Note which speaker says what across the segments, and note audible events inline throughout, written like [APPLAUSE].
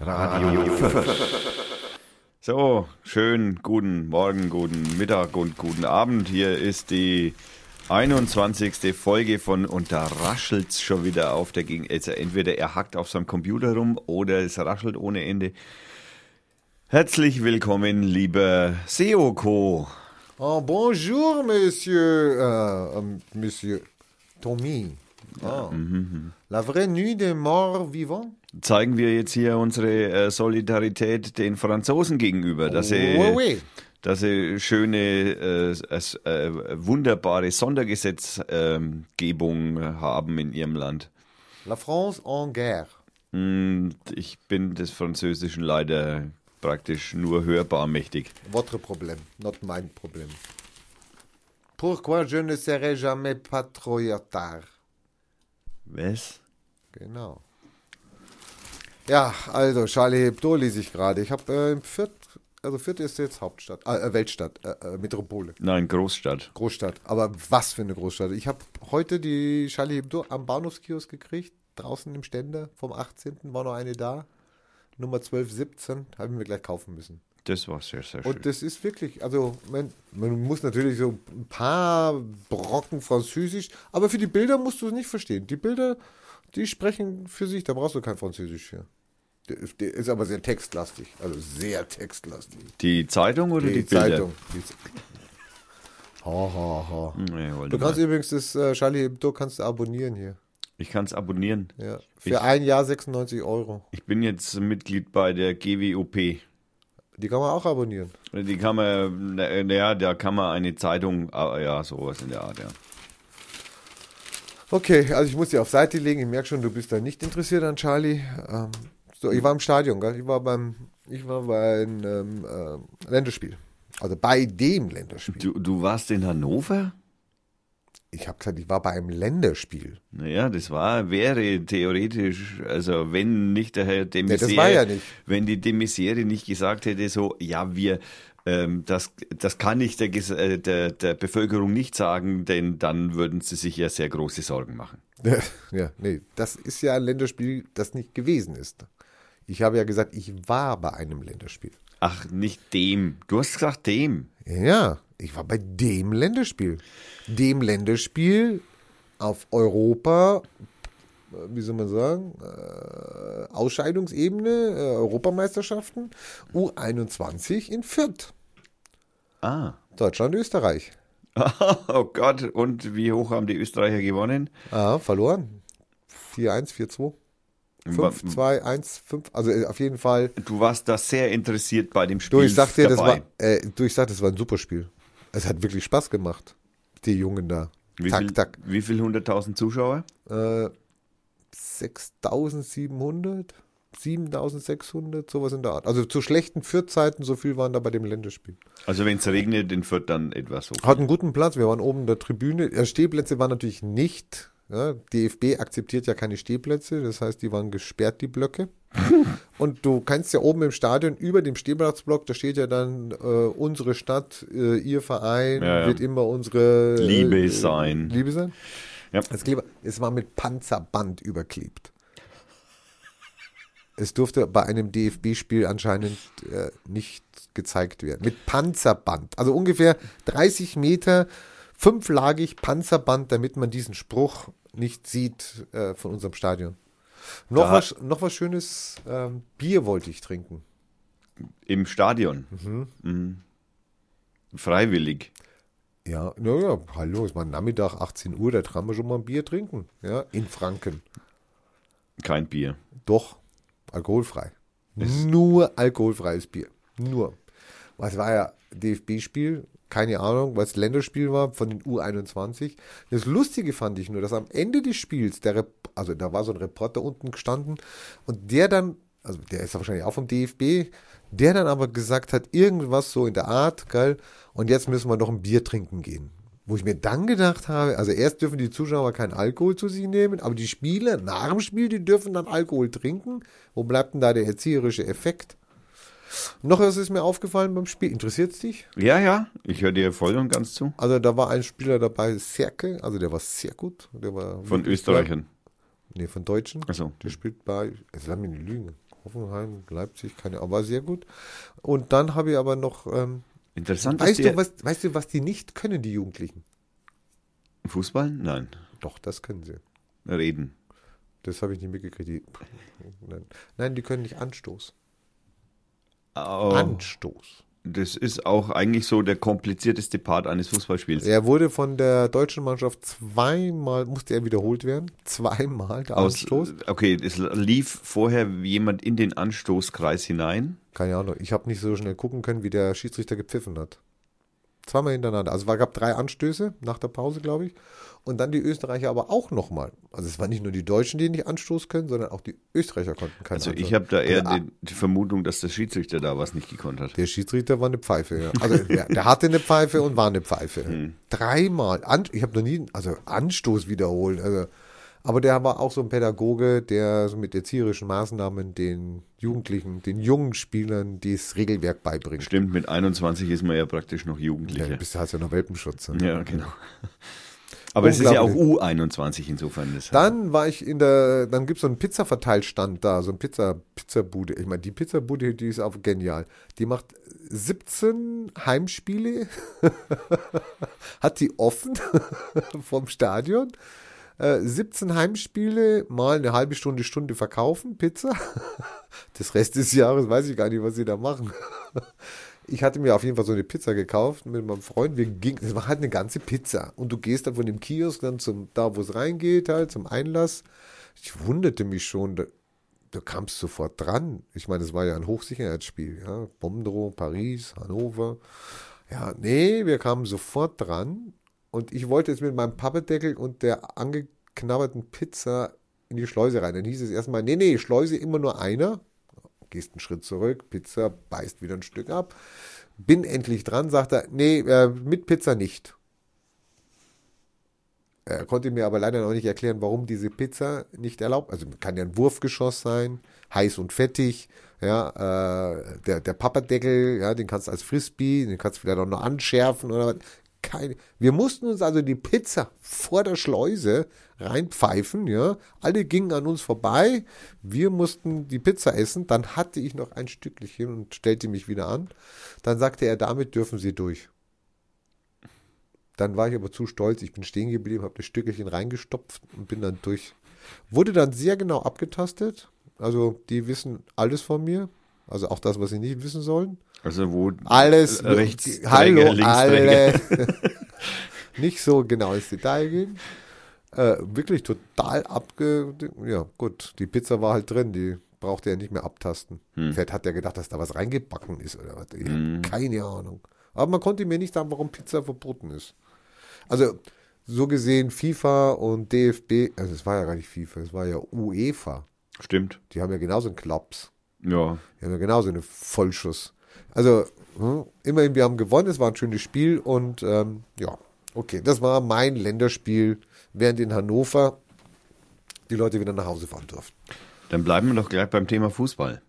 Speaker 1: Radio 5. So, schönen guten Morgen, guten Mittag und guten Abend. Hier ist die 21. Folge von Und da raschelt's schon wieder auf der Gegend. Also entweder er hackt auf seinem Computer rum oder es raschelt ohne Ende. Herzlich willkommen, lieber Seoko.
Speaker 2: Oh, bonjour, Monsieur, euh, Monsieur Tommy. Ah. La vraie nuit des morts vivants?
Speaker 1: Zeigen wir jetzt hier unsere äh, Solidarität den Franzosen gegenüber, dass sie,
Speaker 2: Oui, oui.
Speaker 1: dass sie schöne, äh, äh, wunderbare Sondergesetzgebung haben in ihrem Land.
Speaker 2: La France en guerre.
Speaker 1: Hm, Ich bin des Französischen leider praktisch nur hörbar mächtig.
Speaker 2: Votre problème, not mein Problem. Pourquoi je ne serai jamais patriotar?
Speaker 1: Was?
Speaker 2: Genau. Ja, also Charlie Hebdo lese ich gerade. Ich habe äh, im Fürth, also Fürth ist jetzt Hauptstadt, äh, Weltstadt, äh, äh, Metropole.
Speaker 1: Nein, Großstadt.
Speaker 2: Großstadt. Aber was für eine Großstadt. Ich habe heute die Charlie Hebdo am Bahnhofskiosk gekriegt. Draußen im Ständer vom 18. war noch eine da. Nummer 1217. Haben wir gleich kaufen müssen.
Speaker 1: Das war sehr, sehr schön.
Speaker 2: Und das ist wirklich, also man, man muss natürlich so ein paar Brocken Französisch, aber für die Bilder musst du es nicht verstehen. Die Bilder, die sprechen für sich, da brauchst du kein Französisch für. Der, ist- aber sehr textlastig, also sehr textlastig.
Speaker 1: Die Zeitung oder die,
Speaker 2: Die? Zeitung. Die, ha, ha, ha.
Speaker 1: Nee,
Speaker 2: Du kannst
Speaker 1: mal.
Speaker 2: übrigens das äh, Charlie Hebdo kannst du abonnieren hier.
Speaker 1: Ich kann es abonnieren.
Speaker 2: Ja. Für
Speaker 1: Ich-
Speaker 2: ein Jahr 96 Euro.
Speaker 1: Ich bin jetzt Mitglied bei der GWOP.
Speaker 2: Die kann man auch abonnieren.
Speaker 1: Die kann man, naja, da kann man eine Zeitung, ah, ja, sowas in der Art, ja.
Speaker 2: Okay, also ich muss die auf Seite legen. Ich merke schon, du bist da nicht interessiert an Charlie. Ähm, so, ich war im Stadion, gell? Ich war beim, ich war beim ähm, äh, Länderspiel. Also bei dem Länderspiel.
Speaker 1: Du, du warst in Hannover?
Speaker 2: Ich habe gesagt, ich war bei einem Länderspiel.
Speaker 1: Naja, das war, wäre theoretisch, also wenn nicht der Herr de
Speaker 2: Nee, das
Speaker 1: Maizière-
Speaker 2: war ja nicht.
Speaker 1: wenn die de Maizière nicht gesagt hätte, so, ja, wir, ähm, das, das kann ich der, äh, der, der Bevölkerung nicht sagen, denn dann würden sie sich ja sehr große Sorgen machen. [LAUGHS]
Speaker 2: ja, nee, das ist ja ein Länderspiel, das nicht gewesen ist. Ich habe ja gesagt, ich war bei einem Länderspiel.
Speaker 1: Ach, nicht dem. Du hast gesagt dem.
Speaker 2: Ja, ich war bei dem Länderspiel. Dem Länderspiel auf Europa, äh, wie soll man sagen, äh, Ausscheidungsebene, äh, Europameisterschaften, U21 in Fürth,
Speaker 1: Ah.
Speaker 2: Deutschland, Österreich. [LAUGHS]
Speaker 1: Oh Gott, und wie hoch haben die Österreicher gewonnen?
Speaker 2: Ah, verloren. 4-1, 4-2. 5, 2, 1, 5. Also äh, auf jeden Fall.
Speaker 1: Du warst da sehr interessiert bei dem Spiel
Speaker 2: Du, ich sag dir, das war, äh, du, ich sag, das war ein super Spiel. Es hat wirklich Spaß gemacht. Die Jungen da.
Speaker 1: wie,
Speaker 2: tak,
Speaker 1: viel,
Speaker 2: tak.
Speaker 1: wie viel hunderttausend Zuschauer?
Speaker 2: Äh, 6700, 7600, sowas in der Art. Also zu schlechten Fürth-Zeiten, so viel waren da bei dem Länderspiel.
Speaker 1: Also wenn es regnet, in Fürth dann etwas so.
Speaker 2: Hat einen guten Platz, wir waren oben in der Tribüne. Stehplätze waren natürlich nicht. Ja, DFB akzeptiert ja keine Stehplätze, das heißt, die waren gesperrt, die Blöcke. [LAUGHS] Und du kannst ja oben im Stadion über dem Stehplatzblock, da steht ja dann äh, unsere Stadt, äh, ihr Verein
Speaker 1: Ja, ja.
Speaker 2: wird immer unsere äh,
Speaker 1: Liebe sein.
Speaker 2: Liebe sein.
Speaker 1: Ja.
Speaker 2: Das Kleber, es war mit Panzerband überklebt. Es durfte bei einem DFB-Spiel anscheinend äh, nicht gezeigt werden. Mit Panzerband. Also ungefähr 30 Meter, fünflagig Panzerband, damit man diesen Spruch nicht sieht äh, von unserem Stadion. Noch,
Speaker 1: Da-
Speaker 2: was, noch was Schönes, ähm, Bier wollte ich trinken.
Speaker 1: Im Stadion. Mhm. Freiwillig.
Speaker 2: Ja, naja, hallo, ist mal Nachmittag, 18 Uhr, da kann man schon mal ein Bier trinken. Ja, in Franken.
Speaker 1: Kein Bier.
Speaker 2: Doch, alkoholfrei. Nur alkoholfreies Bier. Nur. Was war ja DFB-Spiel? Keine Ahnung, weil es Länderspiel war von den U21. Das Lustige fand ich nur, dass am Ende des Spiels, der Rep also da war so ein Reporter unten gestanden und der dann, also der ist wahrscheinlich auch vom DFB, der dann aber gesagt hat, irgendwas so in der Art, geil, und jetzt müssen wir noch ein Bier trinken gehen. Wo ich mir dann gedacht habe, also erst dürfen die Zuschauer keinen Alkohol zu sich nehmen, aber die Spieler nach dem Spiel, die dürfen dann Alkohol trinken. Wo bleibt denn da der erzieherische Effekt? Noch was ist mir aufgefallen beim Spiel. Interessiert es dich?
Speaker 1: Ja, ja, ich höre dir voll und ganz zu.
Speaker 2: Also da war ein Spieler dabei, Serke, also der war sehr gut. Der war
Speaker 1: Von Österreichern.
Speaker 2: Nee, von Deutschen.
Speaker 1: Achso.
Speaker 2: Der spielt bei, jetzt lass mich nicht lügen. Hoffenheim, Leipzig, keine Ahnung, war sehr gut. Und dann habe ich aber noch, ähm,
Speaker 1: Interessant
Speaker 2: weißt, du, was, weißt du, was die nicht können, die Jugendlichen?
Speaker 1: Fußball? Nein.
Speaker 2: Doch, das können sie.
Speaker 1: Reden.
Speaker 2: Das habe ich nicht mitgekriegt. Die, nein. nein, die können nicht Anstoß.
Speaker 1: Oh,
Speaker 2: Anstoß.
Speaker 1: das ist auch eigentlich so der komplizierteste Part eines Fußballspiels.
Speaker 2: Er wurde von der deutschen Mannschaft zweimal, musste er wiederholt werden. Zweimal der
Speaker 1: Aus,
Speaker 2: Anstoß.
Speaker 1: okay, es lief vorher jemand in den Anstoßkreis hinein.
Speaker 2: Keine Ahnung. Ich habe nicht so schnell gucken können, wie der Schiedsrichter gepfiffen hat. Zweimal hintereinander. Also es gab drei Anstöße nach der Pause, glaube ich. Und dann die Österreicher aber auch nochmal. Also es waren nicht nur die Deutschen, die nicht Anstoß können, sondern auch die Österreicher konnten keinen
Speaker 1: Also ich habe da eher
Speaker 2: Der,
Speaker 1: die, die Vermutung, dass der Schiedsrichter da was nicht gekonnt hat.
Speaker 2: der Schiedsrichter war eine Pfeife, ja. Also der, der hatte eine Pfeife und war eine Pfeife.
Speaker 1: Hm.
Speaker 2: Dreimal. An, ich habe noch nie, also Anstoß wiederholt. Also, aber der war auch so ein Pädagoge, der so mit erzieherischen Maßnahmen den Jugendlichen, den jungen Spielern das Regelwerk beibringt.
Speaker 1: Stimmt, mit 21 ist man ja praktisch noch
Speaker 2: Ja,
Speaker 1: Jugendlicher.
Speaker 2: du bist hast ja noch Welpenschutz. ne?
Speaker 1: Ja, genau. Aber es ist ja auch
Speaker 2: Unglaublich.
Speaker 1: U21 insofern. Das
Speaker 2: Dann war ich in der, dann gibt es so einen Pizza-Verteilstand da, so ein Pizza, Pizzabude. Ich meine, die Pizzabude, die ist auch genial. Die macht 17 Heimspiele, [LAUGHS] hat die offen [LAUGHS] vom Stadion. Äh, 17 Heimspiele, mal eine halbe Stunde, Stunde verkaufen, Pizza. [LAUGHS] Das Rest des Jahres weiß ich gar nicht, was sie da machen. [LAUGHS] Ich hatte mir auf jeden Fall so eine Pizza gekauft mit meinem Freund. Wir gingen, das war halt eine ganze Pizza. Und du gehst dann von dem Kiosk dann zum, da wo es reingeht, halt zum Einlass. Ich wunderte mich schon, da, du kamst sofort dran. Ich meine, es war ja ein Hochsicherheitsspiel, ja. Bombendrohung, Paris, Hannover. Ja, nee, wir kamen sofort dran. Und ich wollte jetzt mit meinem Pappedeckel und der angeknabberten Pizza in die Schleuse rein. Dann hieß es erstmal, nee, nee, Schleuse immer nur einer. Gehst einen Schritt zurück, Pizza beißt wieder ein Stück ab. Bin endlich dran, sagt er, nee, äh, mit Pizza nicht. Er konnte mir aber leider noch nicht erklären, warum diese Pizza nicht erlaubt. Also kann ja ein Wurfgeschoss sein, heiß und fettig. Ja, äh, der, der Papperdeckel, ja, den kannst du als Frisbee, den kannst du vielleicht auch noch anschärfen oder was. Keine. Wir mussten uns also die Pizza vor der Schleuse reinpfeifen, ja. Alle gingen an uns vorbei. Wir mussten die Pizza essen. Dann hatte ich noch ein Stückchen und stellte mich wieder an. Dann sagte er, damit dürfen Sie durch. Dann war ich aber zu stolz. Ich bin stehen geblieben, habe das Stückchen reingestopft und bin dann durch. Wurde dann sehr genau abgetastet. Also die wissen alles von mir. Also auch das, was sie nicht wissen sollen.
Speaker 1: Also wo
Speaker 2: Alles.
Speaker 1: rechts
Speaker 2: die, hallo,
Speaker 1: Träger, links
Speaker 2: alle. [LAUGHS] [LAUGHS] nicht so genau ins Detail gehen. Äh, wirklich total abge... Ja, gut. Die Pizza war halt drin. Die brauchte er nicht mehr abtasten. Vielleicht hat er gedacht, dass da was reingebacken ist oder was. Hab keine Ahnung. Aber man konnte mir nicht sagen, warum Pizza verboten ist. Also, so gesehen, FIFA und DFB, also es war ja gar nicht FIFA, es war ja UEFA.
Speaker 1: Stimmt.
Speaker 2: Die haben ja genauso einen Klaps.
Speaker 1: Ja.
Speaker 2: Die haben ja genauso einen Vollschuss. Also, hm, immerhin, wir haben gewonnen, es war ein schönes Spiel und ähm, ja, okay, das war mein Länderspiel, während in Hannover die Leute wieder nach Hause fahren durften.
Speaker 1: Dann bleiben wir doch gleich beim Thema Fußball.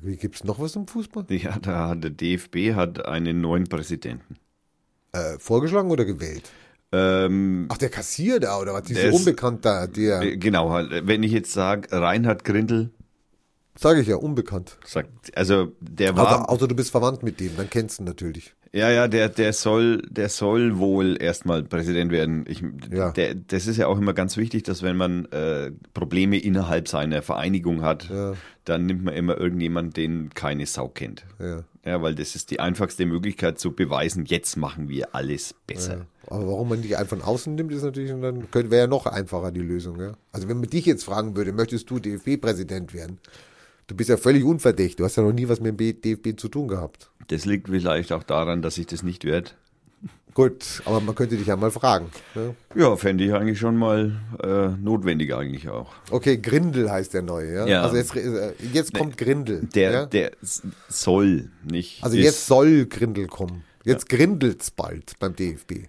Speaker 2: Wie gibt es noch was im Fußball?
Speaker 1: Ja, da hat der DFB hat einen neuen Präsidenten.
Speaker 2: Äh, vorgeschlagen oder gewählt?
Speaker 1: Ähm,
Speaker 2: Ach, der Kassier da oder was? Dieser
Speaker 1: ist-
Speaker 2: Unbekannt da, der,
Speaker 1: äh, genau, halt, wenn ich jetzt sage, Reinhard Grindel,
Speaker 2: sage ich ja, unbekannt.
Speaker 1: sagt, also der war,
Speaker 2: Außer, außer du bist verwandt mit dem, dann kennst du ihn natürlich.
Speaker 1: ja, ja, der, der soll, der soll wohl erstmal Präsident werden. Ich,
Speaker 2: Ja.
Speaker 1: der, das ist ja auch immer ganz wichtig, dass wenn man äh, Probleme innerhalb seiner Vereinigung hat,
Speaker 2: Ja.
Speaker 1: dann nimmt man immer irgendjemanden, den keine Sau kennt.
Speaker 2: Ja.
Speaker 1: Ja, weil das ist die einfachste Möglichkeit zu beweisen, jetzt machen wir alles besser.
Speaker 2: Aber warum man dich einfach von außen nimmt, ist natürlich, und dann wäre ja noch einfacher die Lösung. Ja? Also wenn man dich jetzt fragen würde, möchtest du DFB-Präsident werden? Du bist ja völlig unverdächtig. Du hast ja noch nie was mit dem DFB zu tun gehabt.
Speaker 1: Das liegt vielleicht auch daran, dass ich das nicht werde.
Speaker 2: Gut, aber man könnte dich ja mal fragen. Ne?
Speaker 1: Ja, fände ich eigentlich schon mal äh, notwendig eigentlich auch.
Speaker 2: Okay, Grindel heißt der neue. Ja?
Speaker 1: Ja.
Speaker 2: Also jetzt, äh, jetzt kommt Grindel.
Speaker 1: Der,
Speaker 2: ja?
Speaker 1: der soll nicht.
Speaker 2: Also jetzt soll Grindel kommen. Jetzt grindelt's bald beim DFB.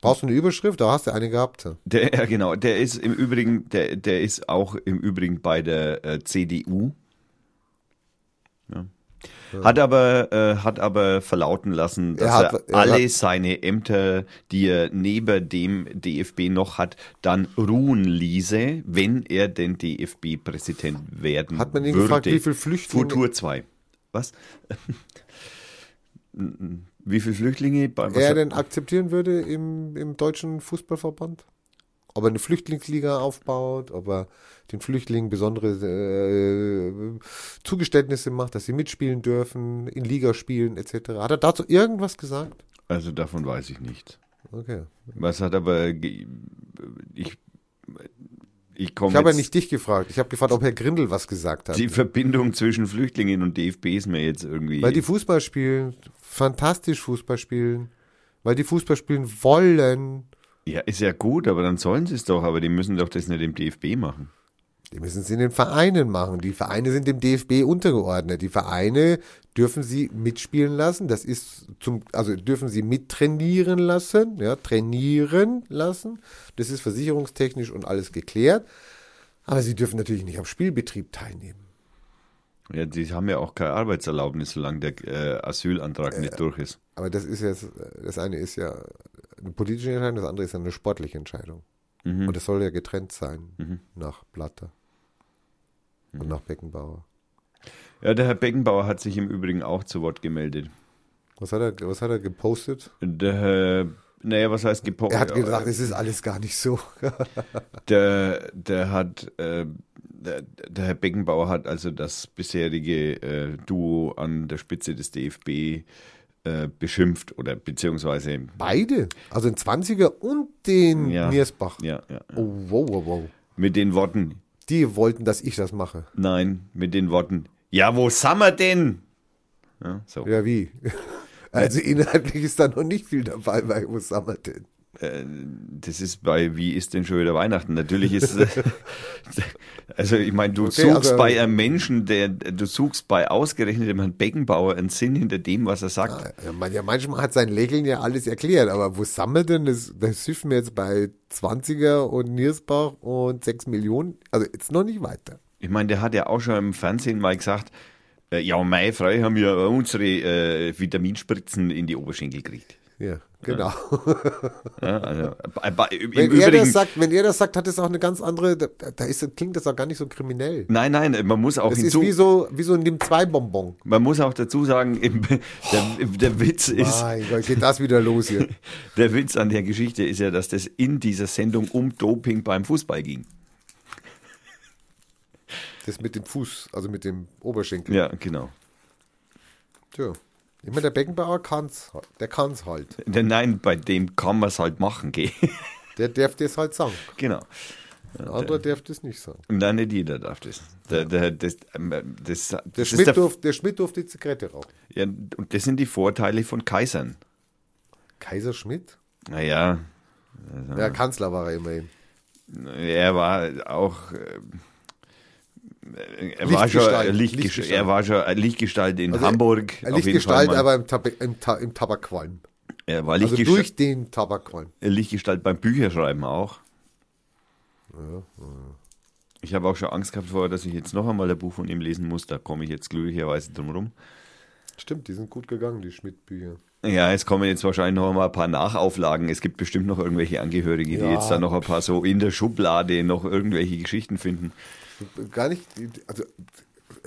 Speaker 2: Brauchst du eine Überschrift? Da hast du eine gehabt.
Speaker 1: Der, ja, genau. Der ist im Übrigen, der, der ist auch im Übrigen bei der äh, CDU. Ja. Hat aber, äh, hat aber verlauten lassen, dass
Speaker 2: Er
Speaker 1: er,
Speaker 2: hat- er
Speaker 1: alle
Speaker 2: hat-
Speaker 1: seine Ämter, die er neben dem DFB noch hat, dann ruhen ließe, wenn er den DFB-Präsident werden
Speaker 2: Hat man ihn
Speaker 1: würde.
Speaker 2: gefragt, wie viel Flüchtlinge-
Speaker 1: Futur 2. Was? [LAUGHS] wie viele Flüchtlinge? Bei,
Speaker 2: er denn akzeptieren würde im, im deutschen Fußballverband? Ob er eine Flüchtlingsliga aufbaut, ob er den Flüchtlingen besondere äh, Zugeständnisse macht, dass sie mitspielen dürfen, in Ligaspielen etc. Hat er dazu irgendwas gesagt?
Speaker 1: also davon weiß ich nicht.
Speaker 2: Okay.
Speaker 1: Was hat aber ich ich
Speaker 2: Ich habe ja nicht dich gefragt. Ich habe gefragt, ob Herr Grindel was gesagt hat.
Speaker 1: die Verbindung zwischen Flüchtlingen und DFB ist mir jetzt irgendwie
Speaker 2: Weil die Fußball spielen, fantastisch Fußball spielen, weil die Fußball spielen wollen.
Speaker 1: Ja, ist ja gut, aber dann sollen sie es doch, aber die müssen doch das nicht im DFB machen.
Speaker 2: Die müssen es in den Vereinen machen. Die Vereine sind dem DFB untergeordnet. Die Vereine dürfen sie mitspielen lassen. Das ist zum, also dürfen sie mittrainieren lassen, ja, trainieren lassen. Das ist versicherungstechnisch und alles geklärt. Aber sie dürfen natürlich nicht am Spielbetrieb teilnehmen.
Speaker 1: Ja, die haben ja auch keine Arbeitserlaubnis, solange der äh, Asylantrag nicht durch ist.
Speaker 2: Aber das ist jetzt, das eine ist ja eine politische Entscheidung, das andere ist ja eine sportliche Entscheidung.
Speaker 1: Mhm.
Speaker 2: Und es soll ja getrennt sein nach Blatter
Speaker 1: Mhm.
Speaker 2: und nach Beckenbauer.
Speaker 1: Ja, der Herr Beckenbauer hat sich im Übrigen auch zu Wort gemeldet.
Speaker 2: Was hat er, was hat er gepostet?
Speaker 1: Der Herr, naja, was heißt gepostet?
Speaker 2: Er hat gesagt, es ist alles gar nicht so. [LAUGHS]
Speaker 1: Der, der hat, äh, der, der Herr Beckenbauer hat also das bisherige äh, Duo an der Spitze des DFB äh, beschimpft oder beziehungsweise,
Speaker 2: Beide. Also den 20er und den
Speaker 1: Ja.
Speaker 2: Niersbach.
Speaker 1: ja, ja,
Speaker 2: Oh, wow, wow, wow.
Speaker 1: mit den Worten,
Speaker 2: Die wollten, dass ich das mache.
Speaker 1: nein, mit den Worten, ja, wo sind wir denn? Ja, so.
Speaker 2: Ja, wie? [LAUGHS] Also inhaltlich ist da noch nicht viel dabei bei Was haben wir denn?
Speaker 1: Äh, das ist bei Wie ist denn schon wieder Weihnachten? Natürlich ist [LAUGHS] also ich meine, du
Speaker 2: Okay,
Speaker 1: suchst bei einem Menschen, der du suchst bei ausgerechnet dem Herrn Beckenbauer einen Sinn hinter dem, was er sagt.
Speaker 2: Ja, man, ja, manchmal hat sein Lächeln ja alles erklärt, aber wo wir denn? Das, das hilft mir jetzt bei 20er und Niersbach und 6 Millionen. Also jetzt noch nicht weiter.
Speaker 1: Ich meine, der hat ja auch schon im Fernsehen mal gesagt, äh, ja, meine Frei haben ja unsere äh, Vitaminspritzen in die Oberschenkel gekriegt.
Speaker 2: Ja, genau.
Speaker 1: Ja, also, im
Speaker 2: Wenn er,
Speaker 1: Übrigen,
Speaker 2: das sagt, wenn er das sagt, hat es auch eine ganz andere, da, ist, klingt das auch gar nicht so kriminell.
Speaker 1: nein, nein, man muss auch
Speaker 2: Das ist
Speaker 1: hinzu,
Speaker 2: wie so, wie so ein Nimm-2-Bonbon.
Speaker 1: man muss auch dazu sagen, im, der, der Witz ist,
Speaker 2: Mein Gott, geht das wieder los hier. [LAUGHS]
Speaker 1: Der Witz an der Geschichte ist ja, dass das in dieser Sendung um Doping beim Fußball ging.
Speaker 2: Das mit dem Fuß, also mit dem Oberschenkel.
Speaker 1: Ja, genau.
Speaker 2: Tja. Ich meine, der Beckenbauer kann's, halt. der kann's halt.
Speaker 1: Denn nein, bei dem kann man es halt machen, gell? [LAUGHS]
Speaker 2: Der darf das halt sagen.
Speaker 1: genau.
Speaker 2: Ein anderer darf das nicht sagen.
Speaker 1: Nein, nicht jeder darf das. Der, der, das, ähm, das, das
Speaker 2: Der Schmidt,
Speaker 1: der,
Speaker 2: durfte, der Schmidt durfte die Zigarette rauchen.
Speaker 1: ja, und das sind die Vorteile von Kaisern.
Speaker 2: Kaiser Schmidt?
Speaker 1: Naja,
Speaker 2: Ja, Kanzler war er immerhin.
Speaker 1: er war auch. Er war, schon
Speaker 2: Lichtgestalt,
Speaker 1: er war schon Lichtgestalt in
Speaker 2: Also
Speaker 1: Hamburg.
Speaker 2: Lichtgestalt, aber im, Tab im, Ta im Tabakqualm.
Speaker 1: er war
Speaker 2: Also
Speaker 1: Lichtgestalt,
Speaker 2: durch den Tabakqualm.
Speaker 1: Lichtgestalt beim Bücherschreiben auch. Ich habe auch schon Angst gehabt vorher, dass ich jetzt noch einmal ein Buch von ihm lesen muss. Da komme ich jetzt glücklicherweise drum rum.
Speaker 2: Stimmt, die sind gut gegangen, die Schmidt-Bücher.
Speaker 1: Ja, es kommen jetzt wahrscheinlich noch mal ein paar Nachauflagen. Es gibt bestimmt noch irgendwelche Angehörige, die
Speaker 2: Ja.
Speaker 1: jetzt da noch ein paar so in der Schublade noch irgendwelche Geschichten finden.
Speaker 2: Gar nicht, also,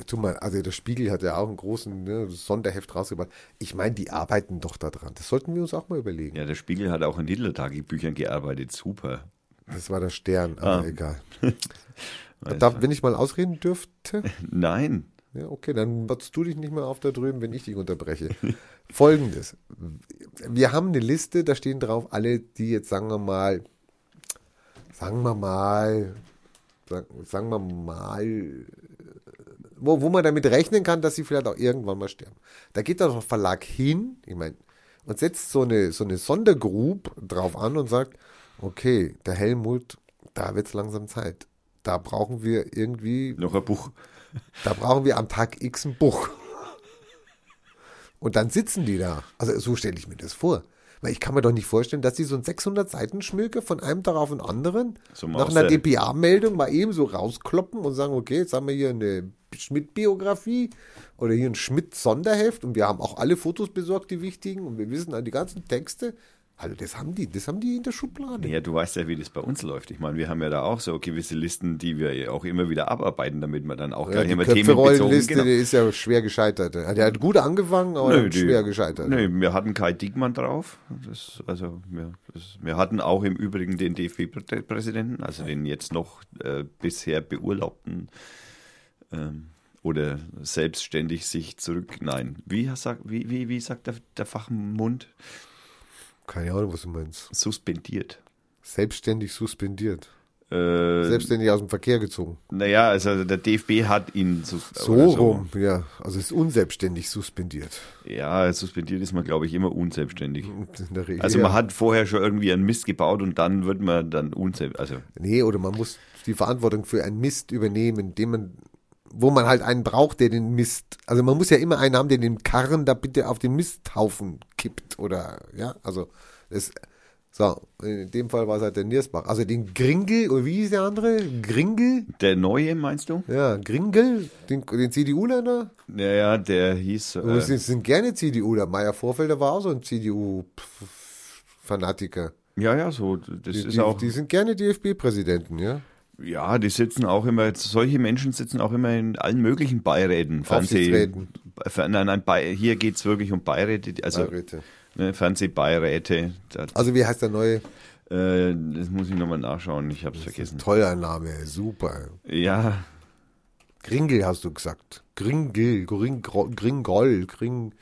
Speaker 2: tu mal, also der Spiegel hat ja auch einen großen ne, Sonderheft rausgebracht. Ich meine, die arbeiten doch da dran. Das sollten wir uns auch mal überlegen.
Speaker 1: Ja, der Spiegel hat auch an Titeltagebüchern gearbeitet. Super.
Speaker 2: Das war der Stern, aber
Speaker 1: Ah.
Speaker 2: egal. [LAUGHS] Da, wenn ich mal ausreden dürfte, [LAUGHS]
Speaker 1: Nein.
Speaker 2: Ja, okay, dann batzt du dich nicht mehr auf da drüben, wenn ich dich unterbreche. [LAUGHS] Folgendes. Wir haben eine Liste, da stehen drauf alle, die jetzt, sagen wir mal, sagen wir mal, sagen, sagen wir mal, wo, wo man damit rechnen kann, dass sie vielleicht auch irgendwann mal sterben. Da geht der Verlag hin, ich meine, und setzt so eine, so eine Sondergroup drauf an und sagt, okay, der Helmut, da wird es langsam Zeit. Da brauchen wir irgendwie
Speaker 1: Noch ein Buch.
Speaker 2: Da brauchen wir am Tag X ein Buch. Und dann sitzen die da. Also so stelle ich mir das vor. Weil ich kann mir doch nicht vorstellen, dass die so ein 600-Seiten-Schmöke von einem Tag auf den anderen
Speaker 1: So
Speaker 2: nach einer DPA-Meldung mal eben so rauskloppen und sagen, okay, jetzt haben wir hier eine Schmidt-Biografie oder hier ein Schmidt-Sonderheft und wir haben auch alle Fotos besorgt, die wichtigen und wir wissen an die ganzen Texte. Also das haben die, das haben die in der Schublade.
Speaker 1: Ja, du weißt ja, wie das bei uns läuft. Ich meine, wir haben ja da auch so gewisse Listen, die wir ja auch immer wieder abarbeiten, damit wir dann auch
Speaker 2: Ja,
Speaker 1: gleich
Speaker 2: die
Speaker 1: immer Themen bezogen.
Speaker 2: Köpfe-Rollenliste,
Speaker 1: Genau.
Speaker 2: die ist ja schwer gescheitert. Der hat gut angefangen, aber
Speaker 1: Nö, die-
Speaker 2: schwer gescheitert.
Speaker 1: Nee, wir hatten Kai Diekmann drauf. Das, also wir, das, wir hatten auch im Übrigen den DFB-Präsidenten, also den jetzt noch äh, bisher beurlaubten ähm, oder selbstständig sich zurück. Nein, wie, sagt- wie, wie, wie sagt der, der Fachmund?
Speaker 2: Keine Ahnung, was du meinst.
Speaker 1: Suspendiert.
Speaker 2: Selbstständig suspendiert.
Speaker 1: Äh,
Speaker 2: Selbstständig aus dem Verkehr gezogen.
Speaker 1: naja, also der DFB hat ihn
Speaker 2: So rum, ja. Also ist unselbstständig suspendiert.
Speaker 1: Ja, suspendiert ist man, glaube ich, immer unselbstständig.
Speaker 2: In der Regel,
Speaker 1: Also
Speaker 2: ja.
Speaker 1: man hat vorher schon irgendwie einen Mist gebaut und dann wird man dann unselbstständig. Also
Speaker 2: Nee, oder man muss die Verantwortung für einen Mist übernehmen, den man, wo man halt einen braucht, der den Mist, also man muss ja immer einen haben, der den Karren da bitte auf den Misthaufen kippt oder, ja, also das, so, in dem Fall war es halt der Niersbach. Also den Gringel, oder wie hieß der andere? Gringel?
Speaker 1: der Neue, meinst du?
Speaker 2: Ja, Gringel, den, den CDUler da?
Speaker 1: Naja, der hieß.
Speaker 2: Äh,
Speaker 1: Äh,
Speaker 2: sind, sind gerne CDUler. Meier Vorfelder war auch so ein CDU-Fanatiker.
Speaker 1: ja, ja, so. Das
Speaker 2: Die,
Speaker 1: ist
Speaker 2: die,
Speaker 1: auch.
Speaker 2: die sind gerne DFB-Präsidenten, ja?
Speaker 1: Ja, die sitzen auch immer. Solche Menschen sitzen auch immer in allen möglichen Beiräten. Fernseh, nein, nein, bei, hier geht es wirklich um Beiräte, also
Speaker 2: Beiräte.
Speaker 1: ne, Fernsehbeiräte.
Speaker 2: Also wie heißt der neue?
Speaker 1: äh, das muss ich nochmal nachschauen, ich habe es vergessen.
Speaker 2: Toller Name, super.
Speaker 1: Ja,
Speaker 2: Gringel hast du gesagt. Gringel, Gring, Gringol, Gring,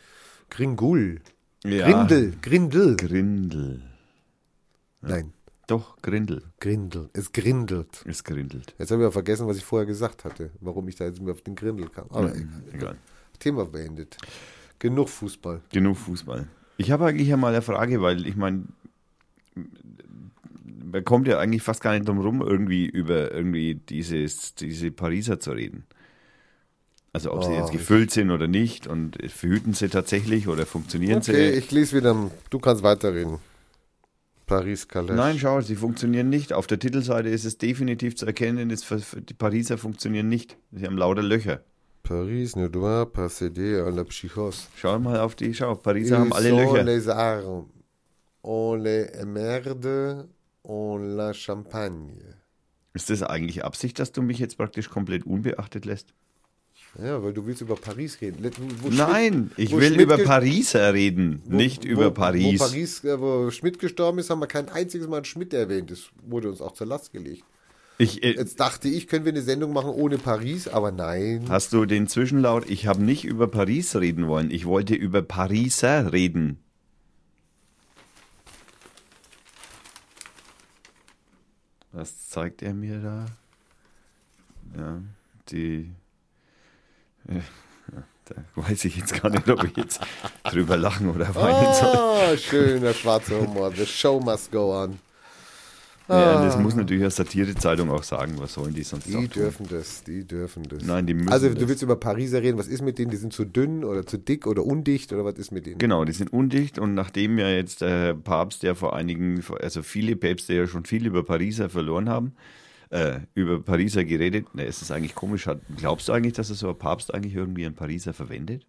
Speaker 2: Gringul.
Speaker 1: ja.
Speaker 2: Grindel, Grindel.
Speaker 1: Grindel.
Speaker 2: Nein,
Speaker 1: Doch, Grindel.
Speaker 2: Grindel. Es grindelt.
Speaker 1: Es grindelt.
Speaker 2: Jetzt habe ich aber vergessen, was ich vorher gesagt hatte, warum ich da jetzt auf den Grindel kam. Aber egal.
Speaker 1: Egal.
Speaker 2: Thema beendet. Genug Fußball.
Speaker 1: Genug Fußball. Ich habe eigentlich ja mal eine Frage, weil ich meine, man kommt ja eigentlich fast gar nicht drum rum, irgendwie über irgendwie dieses, diese Pariser zu reden. Also ob sie
Speaker 2: Oh,
Speaker 1: jetzt
Speaker 2: ich-
Speaker 1: gefüllt sind oder nicht und verhüten sie tatsächlich oder funktionieren
Speaker 2: Okay,
Speaker 1: sie.
Speaker 2: ich lese wieder. Du kannst weiterreden. Paris Calais.
Speaker 1: Nein, schau, sie funktionieren nicht. Auf der Titelseite ist es definitiv zu erkennen, die Pariser funktionieren nicht. Sie haben lauter Löcher.
Speaker 2: Paris ne doit pas céder à la psychose.
Speaker 1: Schau mal auf die, schau, Pariser haben
Speaker 2: Ils
Speaker 1: alle
Speaker 2: sont
Speaker 1: Löcher.
Speaker 2: les armes. On les emmerde, on la champagne.
Speaker 1: Ist das eigentlich Absicht, dass du mich jetzt praktisch komplett unbeachtet lässt?
Speaker 2: Ja, weil du willst über Paris reden. Wo
Speaker 1: Nein,
Speaker 2: Schmidt-
Speaker 1: ich will
Speaker 2: Schmidt
Speaker 1: über Pariser reden,
Speaker 2: wo-
Speaker 1: nicht
Speaker 2: wo,
Speaker 1: über Paris.
Speaker 2: Wo, Paris, äh, wo Schmidt gestorben ist, haben wir kein einziges Mal Schmidt erwähnt. Das wurde uns auch zur Last gelegt.
Speaker 1: Ich, äh,
Speaker 2: Jetzt dachte ich, können wir eine Sendung machen ohne Paris, aber nein.
Speaker 1: hast du den Zwischenlaut? Ich habe nicht über Paris reden wollen. Ich wollte über Pariser reden. Was zeigt er mir da? Ja, die. Äh, Da weiß ich jetzt gar nicht, ob ich jetzt drüber lachen oder weinen soll.
Speaker 2: Ah, schöner schwarzer Humor. The show must go on.
Speaker 1: Ja, das muss natürlich eine Satirezeitung auch sagen. Was sollen die sonst
Speaker 2: Die
Speaker 1: auch tun?
Speaker 2: dürfen das, die dürfen das.
Speaker 1: Nein, die müssen
Speaker 2: Also
Speaker 1: das.
Speaker 2: du willst über Pariser reden, was ist mit denen? Die sind zu dünn oder zu dick oder undicht oder was ist mit denen?
Speaker 1: Genau, die sind undicht und nachdem ja jetzt der Papst, der vor einigen, also viele Päpste ja schon viel über Pariser verloren haben, äh, über Pariser geredet, na, ist es eigentlich komisch. Hat, glaubst du eigentlich, dass es so ein Papst eigentlich irgendwie einen Pariser verwendet?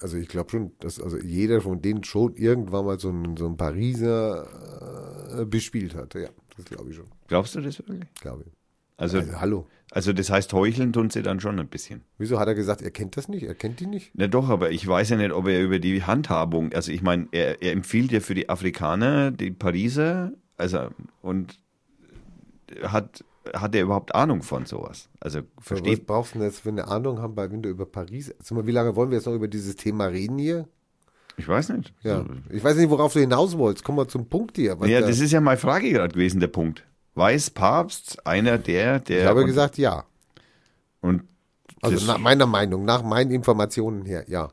Speaker 2: Also ich glaube schon, dass also jeder von denen schon irgendwann mal so einen, so einen Pariser äh, bespielt hat. Ja, das glaube ich schon.
Speaker 1: Glaubst du das wirklich?
Speaker 2: Glaube ich.
Speaker 1: Also,
Speaker 2: Also, hallo.
Speaker 1: also das heißt, heucheln tun sie dann schon ein bisschen.
Speaker 2: Wieso hat er gesagt, er kennt das nicht? Er kennt die nicht?
Speaker 1: Na doch, aber ich weiß ja nicht, ob er über die Handhabung, also ich meine, er, er empfiehlt ja für die Afrikaner, die Pariser, also und hat, hat er überhaupt Ahnung von sowas? Also
Speaker 2: Was
Speaker 1: versteht,
Speaker 2: brauchst du denn jetzt für eine Ahnung haben, weil wenn du über Paris. Mal, wie lange wollen wir jetzt noch über dieses Thema reden hier?
Speaker 1: ich weiß nicht.
Speaker 2: Ja. Ich weiß nicht, worauf du hinaus wolltest. Komm mal zum Punkt hier. was
Speaker 1: Ja,
Speaker 2: da-
Speaker 1: das ist ja meine Frage gerade gewesen, der Punkt. Weiß Papst einer der, der.
Speaker 2: ich habe gesagt, ja.
Speaker 1: Und,
Speaker 2: Also nach meiner Meinung, nach meinen Informationen her, ja.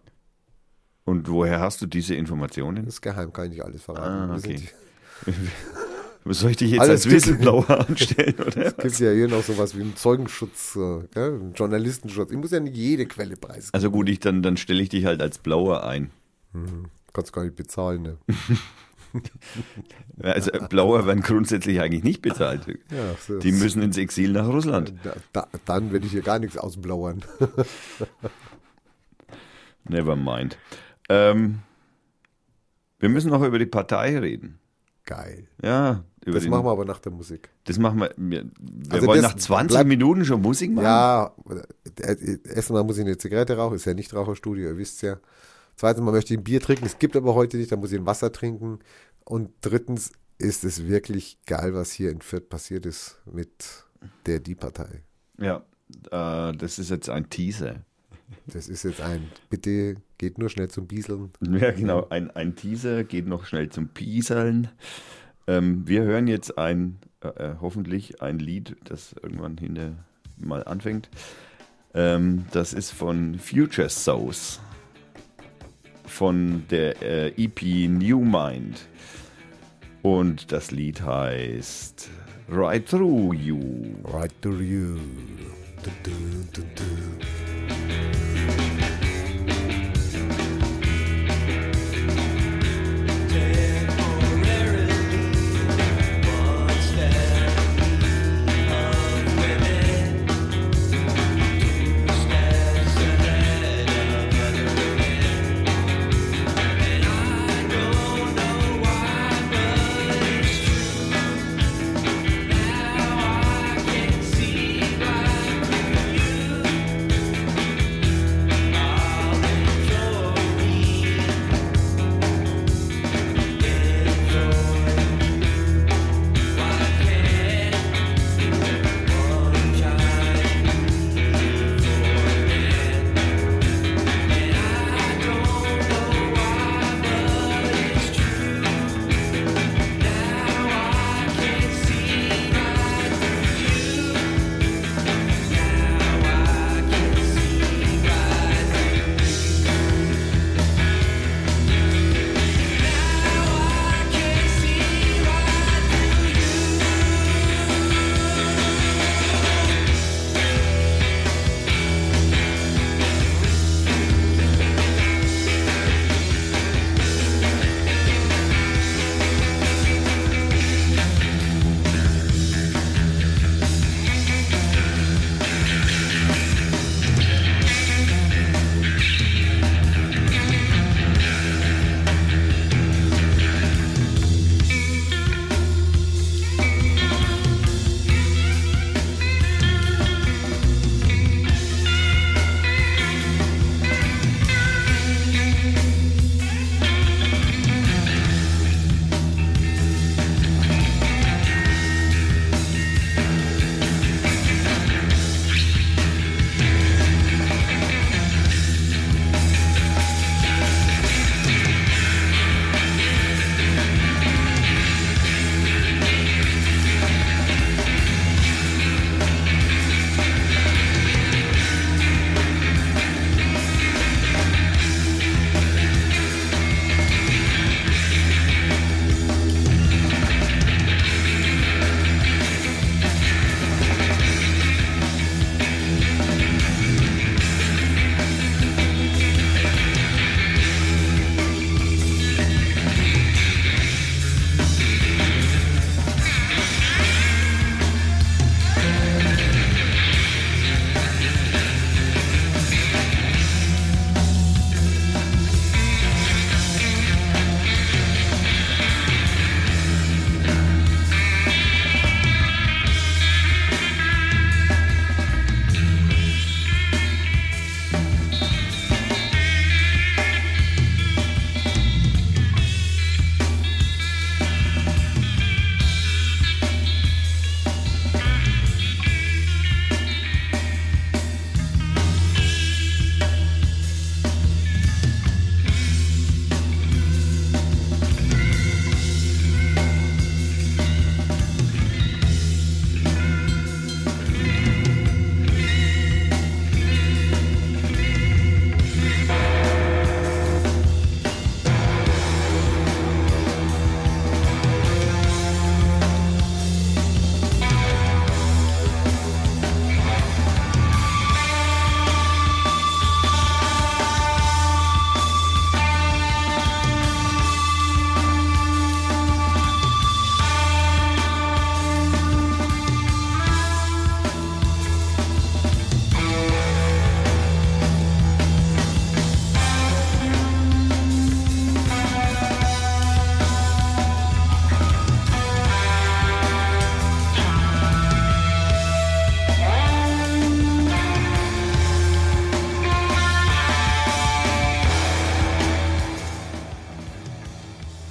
Speaker 1: und woher hast du diese Informationen?
Speaker 2: Das ist geheim, kann ich nicht alles verraten.
Speaker 1: Ah,
Speaker 2: Wir
Speaker 1: okay. [LAUGHS] Soll ich dich jetzt
Speaker 2: Alles
Speaker 1: als Whistleblower [LAUGHS] anstellen, oder?
Speaker 2: Es gibt ja hier noch sowas wie einen Zeugenschutz, äh, einen Journalistenschutz. Ich muss ja nicht jede Quelle preisgeben.
Speaker 1: Also gut, ich, dann, dann stelle ich dich halt als Blower ein.
Speaker 2: Kannst gar nicht bezahlen, ne? [LAUGHS]
Speaker 1: Also Blauer werden grundsätzlich eigentlich nicht bezahlt.
Speaker 2: Ja, so-
Speaker 1: Die müssen ins Exil nach Russland.
Speaker 2: Da, da, dann werde ich hier gar nichts ausblauern. [LAUGHS]
Speaker 1: Never mind. Ähm, wir müssen noch über die Partei reden.
Speaker 2: Geil.
Speaker 1: Ja,
Speaker 2: Das
Speaker 1: den,
Speaker 2: machen wir aber nach der Musik.
Speaker 1: Das machen wir. Wir, wir
Speaker 2: Also
Speaker 1: wollen nach 20
Speaker 2: bleibt-
Speaker 1: Minuten schon Musik machen.
Speaker 2: Ja, äh, erstmal muss ich eine Zigarette rauchen, ist ja nicht Raucherstudio, ihr wisst ja. Zweitens mal möchte ich ein Bier trinken, es gibt aber heute nicht, da muss ich ein Wasser trinken. Und drittens ist es wirklich geil, was hier in Fürth passiert ist mit der Die-Partei.
Speaker 1: Ja, äh, das ist jetzt ein Teaser.
Speaker 2: Das ist jetzt ein, bitte geht nur schnell zum Bieseln.
Speaker 1: Ja, genau. Ein, ein Teaser geht noch schnell zum Pieseln. Ähm, wir hören jetzt ein, äh, äh, hoffentlich ein Lied, das irgendwann hinter mal anfängt. Ähm, das ist von Future Souls. Von der äh, EP New Mind. Und das Lied heißt Right Through You.
Speaker 2: Right to you. Du, du, du,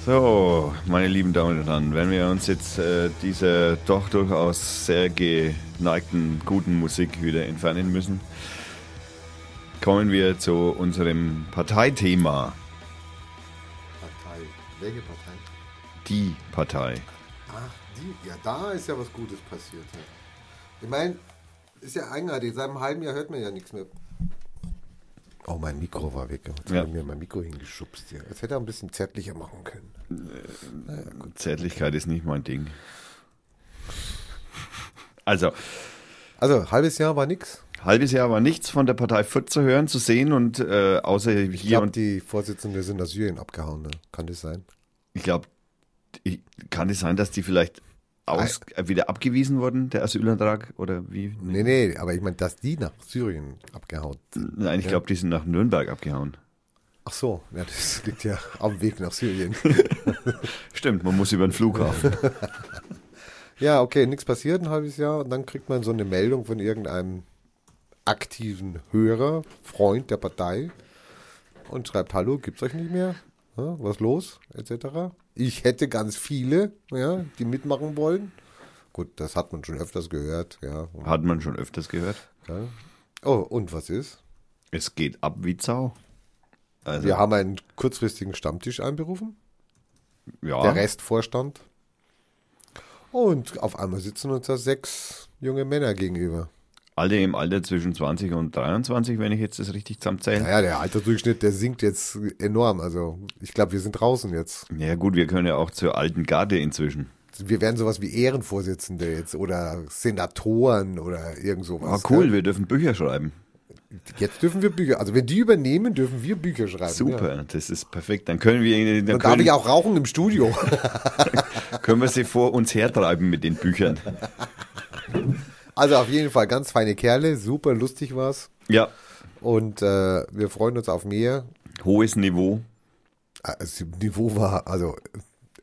Speaker 1: So, meine lieben Damen und Herren, wenn wir uns jetzt äh, dieser doch durchaus sehr geneigten, guten Musik wieder entfernen müssen, kommen wir zu unserem Parteithema.
Speaker 2: Partei. Welche Partei?
Speaker 1: Die Partei.
Speaker 2: Ach, die, ja, da ist ja was Gutes passiert. Ja. Ich meine, ist ja eigenartig. Seit einem halben Jahr hört man ja nichts mehr. Oh, mein Mikro war weg. Jetzt
Speaker 1: Ja.
Speaker 2: hat er mir mein Mikro hingeschubst hier. Das hätte er ein bisschen zärtlicher machen können.
Speaker 1: Zärtlichkeit ist nicht mein Ding. Also,
Speaker 2: Also, halbes Jahr war nix.
Speaker 1: halbes Jahr war nichts von der Partei Fürth zu hören, zu sehen und äh, außer
Speaker 2: Ich
Speaker 1: hier
Speaker 2: glaube,
Speaker 1: und
Speaker 2: die Vorsitzende sind aus Syrien abgehauen. Ne? Kann das sein?
Speaker 1: ich glaube, kann es sein, dass die vielleicht aus, äh, wieder abgewiesen wurden, der Asylantrag oder wie?
Speaker 2: Nee, nee, aber ich meine, dass die nach Syrien abgehauen sind.
Speaker 1: Nein, ich glaube, die sind nach Nürnberg abgehauen.
Speaker 2: Ach so, ja, das [LAUGHS] liegt ja am Weg nach Syrien. [LAUGHS]
Speaker 1: Stimmt, man muss über den Flughafen. [LAUGHS]
Speaker 2: Ja, okay, nichts passiert ein halbes Jahr und dann kriegt man so eine Meldung von irgendeinem aktiven Hörer, Freund der Partei und schreibt, hallo, gibt's euch nicht mehr? Ja, was los? Etc. Ich hätte ganz viele, ja, die mitmachen wollen. Gut, das hat man schon öfters gehört, ja.
Speaker 1: Hat man schon öfters gehört.
Speaker 2: ja. Oh, und was ist?
Speaker 1: Es geht ab wie Zau. Also,
Speaker 2: Wir haben einen kurzfristigen Stammtisch einberufen,
Speaker 1: ja,
Speaker 2: der Restvorstand. Und auf einmal sitzen uns da sechs junge Männer gegenüber.
Speaker 1: Alle im Alter zwischen 20 und 23, wenn ich jetzt das richtig zusammenzähle.
Speaker 2: Naja, der Altersdurchschnitt, der sinkt jetzt enorm. Also ich glaube, wir sind draußen jetzt.
Speaker 1: Ja gut, wir können ja auch zur alten Garde inzwischen.
Speaker 2: Wir werden sowas wie Ehrenvorsitzende jetzt oder Senatoren oder irgend sowas.
Speaker 1: Ah, cool,
Speaker 2: Ja?
Speaker 1: wir dürfen Bücher schreiben.
Speaker 2: Jetzt dürfen wir Bücher, also wenn die übernehmen, dürfen wir Bücher schreiben.
Speaker 1: Super, das ist perfekt. Dann können wir, dann
Speaker 2: Dann darf ich auch rauchen im Studio. [LAUGHS]
Speaker 1: können wir sie vor uns hertreiben mit den Büchern. [LAUGHS]
Speaker 2: Also auf jeden Fall ganz feine Kerle, super lustig war's.
Speaker 1: Ja,
Speaker 2: Und äh, wir freuen uns auf mehr.
Speaker 1: hohes Niveau,
Speaker 2: das Niveau war also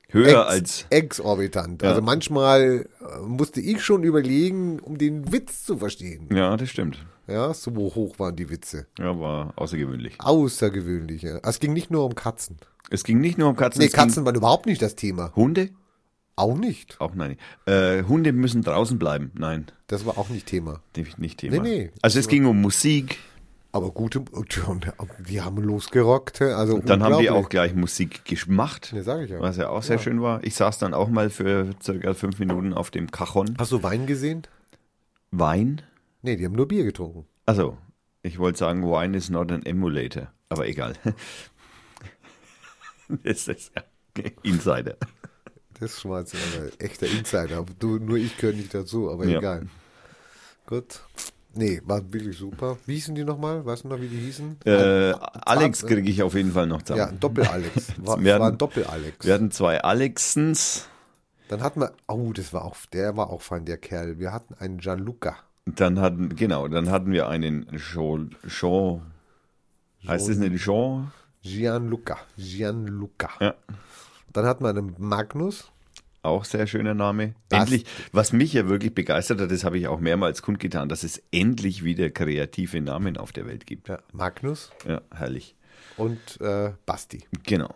Speaker 1: höher
Speaker 2: ex
Speaker 1: als
Speaker 2: exorbitant.
Speaker 1: Ja.
Speaker 2: Also manchmal äh, musste ich schon überlegen, um den Witz zu verstehen.
Speaker 1: ja, das stimmt.
Speaker 2: Ja, so hoch waren die Witze.
Speaker 1: Ja, war außergewöhnlich.
Speaker 2: Außergewöhnlich. Ja. Es ging nicht nur um Katzen.
Speaker 1: Es ging nicht nur um Katzen,
Speaker 2: Nee, Katzen waren überhaupt nicht das Thema.
Speaker 1: Hunde?
Speaker 2: Auch nicht.
Speaker 1: Auch nein. Äh, Hunde müssen draußen bleiben. Nein,
Speaker 2: Das war auch nicht Thema.
Speaker 1: nicht, nicht Thema.
Speaker 2: Nee, nee.
Speaker 1: Also es ging um Musik.
Speaker 2: Aber gute, die haben losgerockt. hä? Also
Speaker 1: Dann haben die auch gleich Musik gemacht.
Speaker 2: Ja, sag ich ja.
Speaker 1: Was ja auch sehr schön war. Ich saß dann auch mal für circa fünf Minuten auf dem Cajon.
Speaker 2: Hast du Wein gesehen?
Speaker 1: Wein?
Speaker 2: Nee, die haben nur Bier getrunken.
Speaker 1: Also, ich wollte sagen, Wine is not an emulator. Aber egal. [LAUGHS] das ist ja Insider.
Speaker 2: Das ist mal jetzt ein echter Insider. Du, nur ich gehöre nicht dazu, aber
Speaker 1: Ja.
Speaker 2: egal. Gut. Nee, war wirklich super. Wie hießen die nochmal? Weißt du noch, wie die hießen?
Speaker 1: Äh,
Speaker 2: Ein-
Speaker 1: Alex
Speaker 2: ein-
Speaker 1: kriege ich auf jeden Fall noch zusammen.
Speaker 2: Ja, ein Doppel-Alex. [LAUGHS] War,
Speaker 1: Wir
Speaker 2: war
Speaker 1: hatten-
Speaker 2: ein Doppel-Alex.
Speaker 1: Wir hatten zwei Alexens.
Speaker 2: Dann hatten wir, oh, das war auch, der war auch fein, der Kerl. Wir hatten einen Gianluca.
Speaker 1: Dann hatten, genau, dann hatten wir einen Jean, Jean heißt es nicht Jean?
Speaker 2: Gianluca. Gianluca.
Speaker 1: Ja.
Speaker 2: Dann hatten wir einen Magnus.
Speaker 1: Auch sehr schöner Name.
Speaker 2: Das-
Speaker 1: endlich, was mich ja wirklich begeistert hat, das habe ich auch mehrmals kundgetan, dass es endlich wieder kreative Namen auf der Welt gibt.
Speaker 2: Ja, Magnus
Speaker 1: Ja, herrlich.
Speaker 2: und äh, Basti.
Speaker 1: Genau.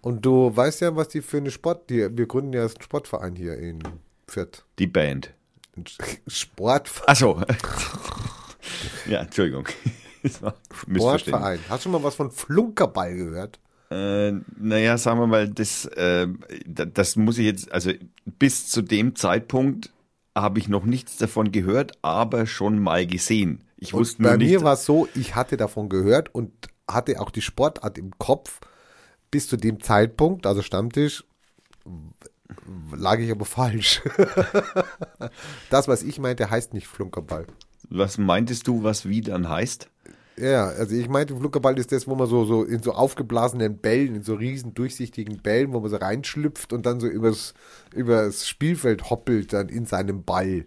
Speaker 2: Und du weißt ja, was die für eine Sport, die, wir gründen ja einen Sportverein hier in Fürth.
Speaker 1: Die Band.
Speaker 2: Ein Sportverein.
Speaker 1: Achso. [LAUGHS] ja, Entschuldigung. [LAUGHS]
Speaker 2: Sportverein. Hast du schon mal was von Flunkerball gehört?
Speaker 1: Äh, naja, sagen wir mal, das, äh, da- das muss ich jetzt, also bis zu dem Zeitpunkt habe ich noch nichts davon gehört, aber schon mal gesehen. Ich wusste
Speaker 2: Bei
Speaker 1: nicht.
Speaker 2: mir war es so, ich hatte davon gehört und hatte auch die Sportart im Kopf. Bis zu dem Zeitpunkt, also Stammtisch, lag ich aber [LAUGHS] falsch. das, was ich meinte, heißt nicht Flunkerball.
Speaker 1: was meintest du, was wie dann heißt?
Speaker 2: Ja, also ich meinte, Flunkerball ist das, wo man so, so in so aufgeblasenen Bällen, in so riesen durchsichtigen Bällen, wo man so reinschlüpft und dann so übers, übers Spielfeld hoppelt dann in seinem Ball.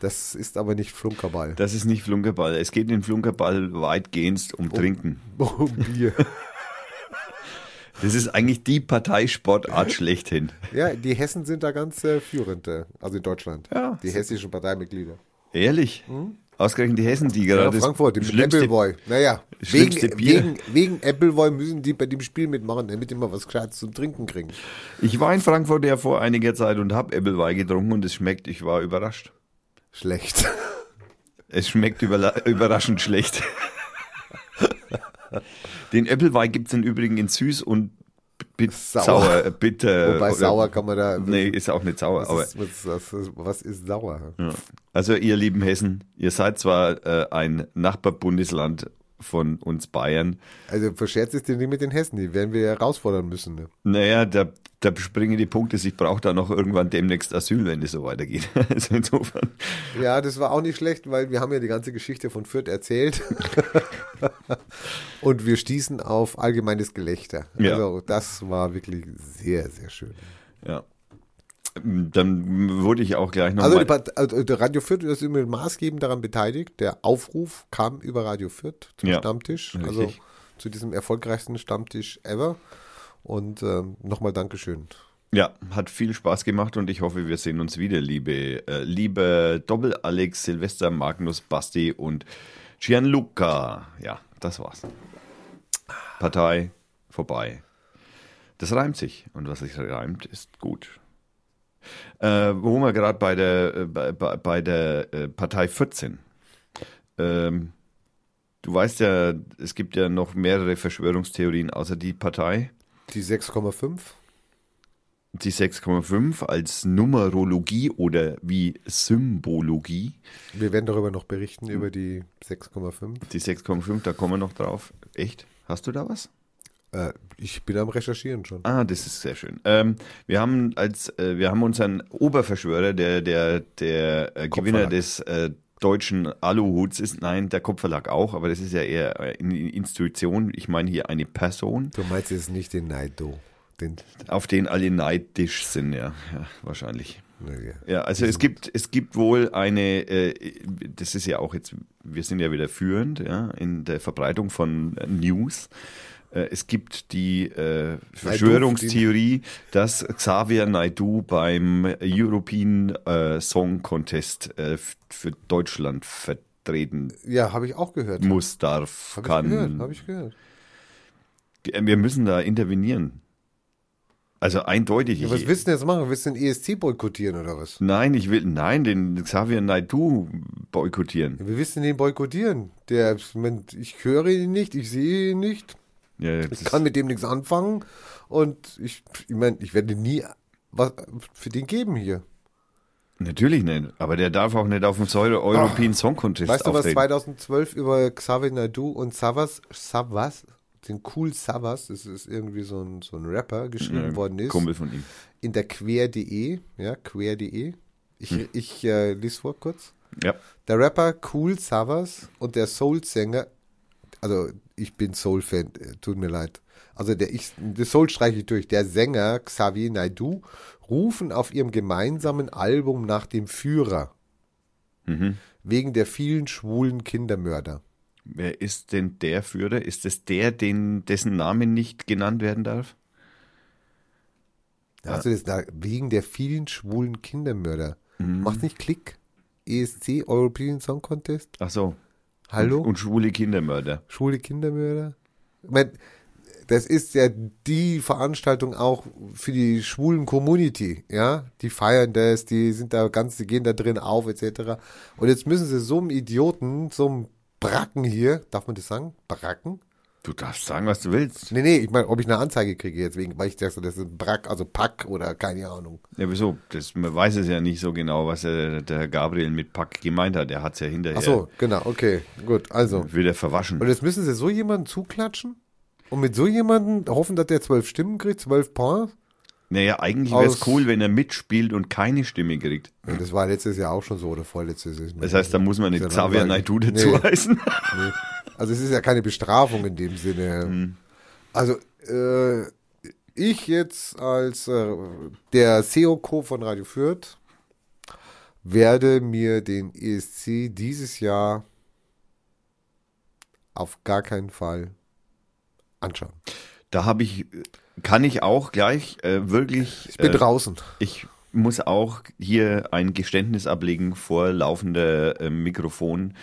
Speaker 2: Das ist aber nicht Flunkerball.
Speaker 1: Das ist nicht Flunkerball. Es geht in Flunkerball weitgehend um Trinken.
Speaker 2: Oh, [LAUGHS] Bier. [LAUGHS]
Speaker 1: Das ist eigentlich die Parteisportart [LAUGHS] schlechthin.
Speaker 2: Ja, die Hessen sind da ganz äh, führend, äh, also in Deutschland.
Speaker 1: Ja.
Speaker 2: Die hessischen Parteimitglieder.
Speaker 1: Ehrlich? Ausgerechnet die Hessen, die gerade
Speaker 2: Ja, Frankfurt, im
Speaker 1: schlimmste-
Speaker 2: Appleboy. Naja, wegen, wegen, wegen Appleboy müssen die bei dem Spiel mitmachen, damit die mal was Gescheites zum Trinken kriegen.
Speaker 1: Ich war in Frankfurt ja vor einiger Zeit und habe Applewei getrunken und es schmeckt, ich war überrascht.
Speaker 2: Schlecht. [LAUGHS]
Speaker 1: Es schmeckt überraschend schlecht. [LAUGHS] Den Applewei gibt es im Übrigen in süß und bit
Speaker 2: Sauer.
Speaker 1: sauer, äh, bitter.
Speaker 2: Wobei
Speaker 1: oder-
Speaker 2: sauer kann man da.
Speaker 1: Nee, ist auch nicht sauer. aber
Speaker 2: was, ist, was, was, was ist sauer?
Speaker 1: Ja. Also ihr lieben Hessen, ihr seid zwar äh, ein Nachbarbundesland von uns Bayern.
Speaker 2: Also verscherzt es dir nicht mit den Hessen, die werden wir ja herausfordern müssen. Ne?
Speaker 1: Naja, da, da springen die Punkte, ich brauche da noch irgendwann demnächst Asyl, wenn es so weitergeht. [LAUGHS] Also insofern.
Speaker 2: Ja, das war auch nicht schlecht, weil wir haben ja die ganze Geschichte von Fürth erzählt. [LAUGHS] Und wir stießen auf allgemeines Gelächter.
Speaker 1: Ja.
Speaker 2: Also das war wirklich sehr, sehr schön.
Speaker 1: Ja. Dann wurde ich auch gleich noch
Speaker 2: Also,
Speaker 1: mal,
Speaker 2: die Part- also der Radio Fürth ist immer maßgebend daran beteiligt. Der Aufruf kam über Radio Fürth zum
Speaker 1: Ja,
Speaker 2: Stammtisch.
Speaker 1: richtig.
Speaker 2: Also zu diesem erfolgreichsten Stammtisch ever. Und ähm, nochmal Dankeschön.
Speaker 1: Ja, hat viel Spaß gemacht und ich hoffe, wir sehen uns wieder, liebe, äh, liebe Doppel-Alex, Silvester, Magnus, Basti und Gianluca. Ja, das war's. Partei vorbei. Das reimt sich und was sich reimt, ist gut. Äh, wo wir gerade bei der, äh, bei, bei, der äh, Partei 14. Ähm, du weißt ja, es gibt ja noch mehrere Verschwörungstheorien außer die Partei.
Speaker 2: Die 6,5.
Speaker 1: Die 6,5 als Numerologie oder wie Symbologie.
Speaker 2: Wir werden darüber noch berichten, über die 6,5.
Speaker 1: Die 6,5, da kommen wir noch drauf. Echt? Hast du da was?
Speaker 2: Äh, ich bin am Recherchieren schon.
Speaker 1: Ah, das ist sehr schön. Ähm, wir haben als äh, wir haben unseren Oberverschwörer, der der der äh, Gewinner des äh, deutschen Aluhuts ist. Nein, der Kopfverlag auch, aber das ist ja eher eine Institution. Ich meine hier eine Person,
Speaker 2: Du meinst jetzt nicht den Naido. Den,
Speaker 1: auf den alle neidisch sind. Ja, ja wahrscheinlich. Ja, also es gibt, es gibt wohl eine, äh, das ist ja auch jetzt, wir sind ja wieder führend ja, in der Verbreitung von News. Äh, es gibt die äh, Verschwörungstheorie, dass Xavier Naidoo beim European äh, Song Contest äh, für Deutschland vertreten
Speaker 2: ja, habe ich auch gehört.
Speaker 1: muss, darf,
Speaker 2: Habe ich
Speaker 1: kann.
Speaker 2: gehört, habe ich gehört.
Speaker 1: Äh, Wir müssen da intervenieren. Also eindeutig.
Speaker 2: Ja, was willst du jetzt machen? Willst du den ESC boykottieren oder was?
Speaker 1: Nein, ich will, nein, den Xavier Naidoo boykottieren.
Speaker 2: Ja, du denn den boykottieren? Der, ich höre ihn nicht, ich sehe ihn nicht,
Speaker 1: Ja,
Speaker 2: ich kann mit dem nichts anfangen und ich, ich meine, ich werde nie was für den geben hier.
Speaker 1: natürlich nicht, aber der darf auch nicht auf dem Säure European Song Contest
Speaker 2: Weißt du, was
Speaker 1: auftreten.
Speaker 2: 2012 über Xavier Naidoo und Savas, Savas, den Cool Savas, das ist irgendwie so ein, so ein Rapper, geschrieben
Speaker 1: Ja,
Speaker 2: worden ist,
Speaker 1: Kumpel von ihm.
Speaker 2: in der quer.de, ja, quer.de. Ich, ich äh, lese vor kurz.
Speaker 1: Ja,
Speaker 2: Der Rapper Cool Savas und der Soul-Sänger, also ich bin Soul-Fan, äh, tut mir leid. Also der ich, das Soul streiche ich durch. Der Sänger Xavier Naidoo rufen auf ihrem gemeinsamen Album nach dem Führer
Speaker 1: mhm.
Speaker 2: wegen der vielen schwulen Kindermörder.
Speaker 1: wer ist denn der Führer? Ist es der, den, dessen Name nicht genannt werden darf?
Speaker 2: Hast du das da? Wegen der vielen schwulen Kindermörder. Macht nicht Klick? ESC, European Song Contest?
Speaker 1: Ach so.
Speaker 2: Hallo?
Speaker 1: Und, und schwule Kindermörder.
Speaker 2: Schwule Kindermörder? Ich mein, das ist ja die Veranstaltung auch für die schwulen Community, ja? Die feiern das, die sind da ganz, die gehen da drin auf, etc. Und jetzt müssen sie so einem Idioten, so einem Bracken hier, darf man das sagen? Bracken?
Speaker 1: Du darfst sagen, was du willst.
Speaker 2: Nee, nee, ich meine, ob ich eine Anzeige kriege jetzt wegen, weil ich dachte, das ist ein Brack, also Pack oder keine Ahnung.
Speaker 1: Ja, wieso? Das, man weiß es ja nicht so genau, was er, der Herr Gabriel mit Pack gemeint hat. Er hat es ja hinterher
Speaker 2: Ach so, genau, okay, gut, also.
Speaker 1: wieder verwaschen.
Speaker 2: Und jetzt müssen sie so jemanden zuklatschen und mit so jemanden hoffen, dass der zwölf Stimmen kriegt, zwölf Points.
Speaker 1: Naja, eigentlich wäre es cool, wenn er mitspielt und keine Stimme kriegt.
Speaker 2: Ja, das war letztes Jahr auch schon so oder vorletztes Jahr.
Speaker 1: Das heißt, da muss man
Speaker 2: ja
Speaker 1: Xavier. Naidoo dazu
Speaker 2: Nee.
Speaker 1: heißen.
Speaker 2: Nee. Also es ist ja keine Bestrafung in dem Sinne.
Speaker 1: Hm.
Speaker 2: Also äh, ich jetzt als äh, der CEO-Co von Radio Fürth werde mir den ESC dieses Jahr auf gar keinen Fall anschauen.
Speaker 1: Da habe ich, kann ich auch gleich äh, wirklich.
Speaker 2: Ich bin
Speaker 1: äh,
Speaker 2: draußen.
Speaker 1: Ich muss auch hier ein Geständnis ablegen vor laufender äh, Mikrofon.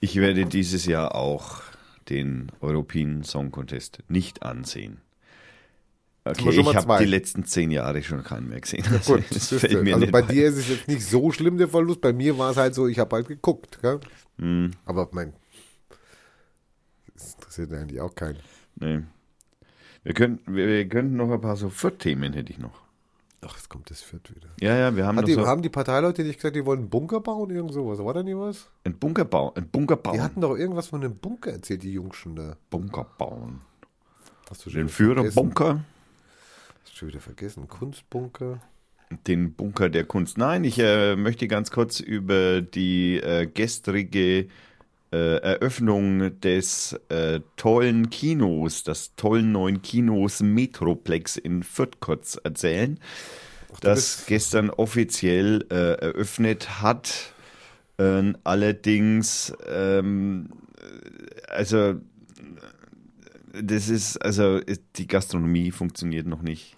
Speaker 1: Ich werde dieses Jahr auch den European Song Contest nicht ansehen. Okay, ich habe die letzten zehn Jahre schon keinen mehr gesehen.
Speaker 2: Gut, [LAUGHS]
Speaker 1: fällt mir
Speaker 2: also
Speaker 1: nicht
Speaker 2: bei dir ist es jetzt nicht so schlimm, der Verlust. Bei mir war es halt so, ich habe halt geguckt.
Speaker 1: Hm,
Speaker 2: Aber mein, das interessiert eigentlich auch keinen.
Speaker 1: nee. Wir könnten, wir, wir könnten noch ein paar so Viert-Themen hätte ich noch.
Speaker 2: Ach, jetzt kommt das Viert wieder.
Speaker 1: Ja, ja, wir haben noch
Speaker 2: die,
Speaker 1: so
Speaker 2: Haben die Parteileute nicht gesagt, die wollen einen Bunker bauen? Irgend sowas. War da nie was?
Speaker 1: einen Bunker bauen. Ein Bunker bauen.
Speaker 2: Die hatten doch irgendwas von einem Bunker erzählt, die Jungs schon da.
Speaker 1: Bunker bauen.
Speaker 2: Hast du
Speaker 1: Den
Speaker 2: wieder vergessen?
Speaker 1: Führerbunker.
Speaker 2: Hast du schon wieder vergessen? Kunstbunker.
Speaker 1: den Bunker der Kunst. Nein, ich äh, möchte ganz kurz über die äh, gestrige Eröffnung des äh, tollen Kinos, des tollen neuen Kinos Metroplex in Fürth kurz erzählen, das
Speaker 2: bist-
Speaker 1: gestern offiziell äh, eröffnet hat. Äh, allerdings, ähm, also das ist, also die Gastronomie funktioniert noch nicht.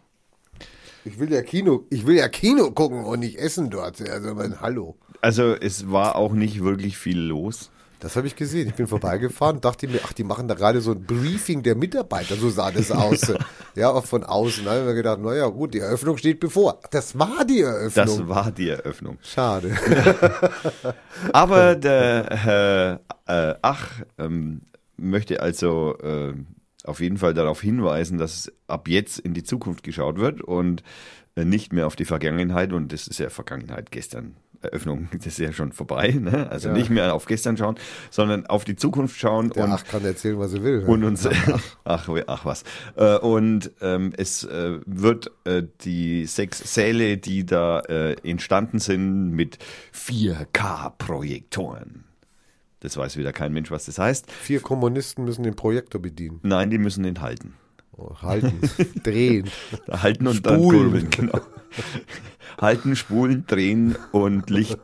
Speaker 2: Ich will ja Kino, ich will ja Kino gucken und nicht essen dort. Also mein Hallo.
Speaker 1: Also es war auch nicht wirklich viel los.
Speaker 2: Das habe ich gesehen. Ich bin vorbeigefahren dachte mir, ach, die machen da gerade so ein Briefing der Mitarbeiter. So sah das aus. [LAUGHS] ja, auch von außen. Da habe ich mir gedacht, naja, gut, die Eröffnung steht bevor. Das war die Eröffnung.
Speaker 1: Das war die Eröffnung.
Speaker 2: Schade. [LAUGHS]
Speaker 1: Aber der Herr äh, Ach ähm, möchte also äh, auf jeden Fall darauf hinweisen, dass ab jetzt in die Zukunft geschaut wird und äh, nicht mehr auf die Vergangenheit. Und das ist ja Vergangenheit gestern. Eröffnung, [LAUGHS] das ist ja schon vorbei. Ne? Also
Speaker 2: Ja.
Speaker 1: nicht mehr auf gestern schauen, sondern auf die Zukunft schauen
Speaker 2: Der
Speaker 1: und
Speaker 2: Ach kann erzählen, was er will.
Speaker 1: und uns [LAUGHS] ach, ach was äh, und ähm, es äh, wird äh, die sechs Säle, die da äh, entstanden sind mit 4K Projektoren. Das weiß wieder kein Mensch, was das heißt.
Speaker 2: Vier Kommunisten müssen den Projektor bedienen.
Speaker 1: Nein, die müssen den halten.
Speaker 2: Oh, halten, [LAUGHS] drehen.
Speaker 1: Halten und dann
Speaker 2: Spulen.
Speaker 1: kurbeln, genau. halten, spulen, drehen und Licht.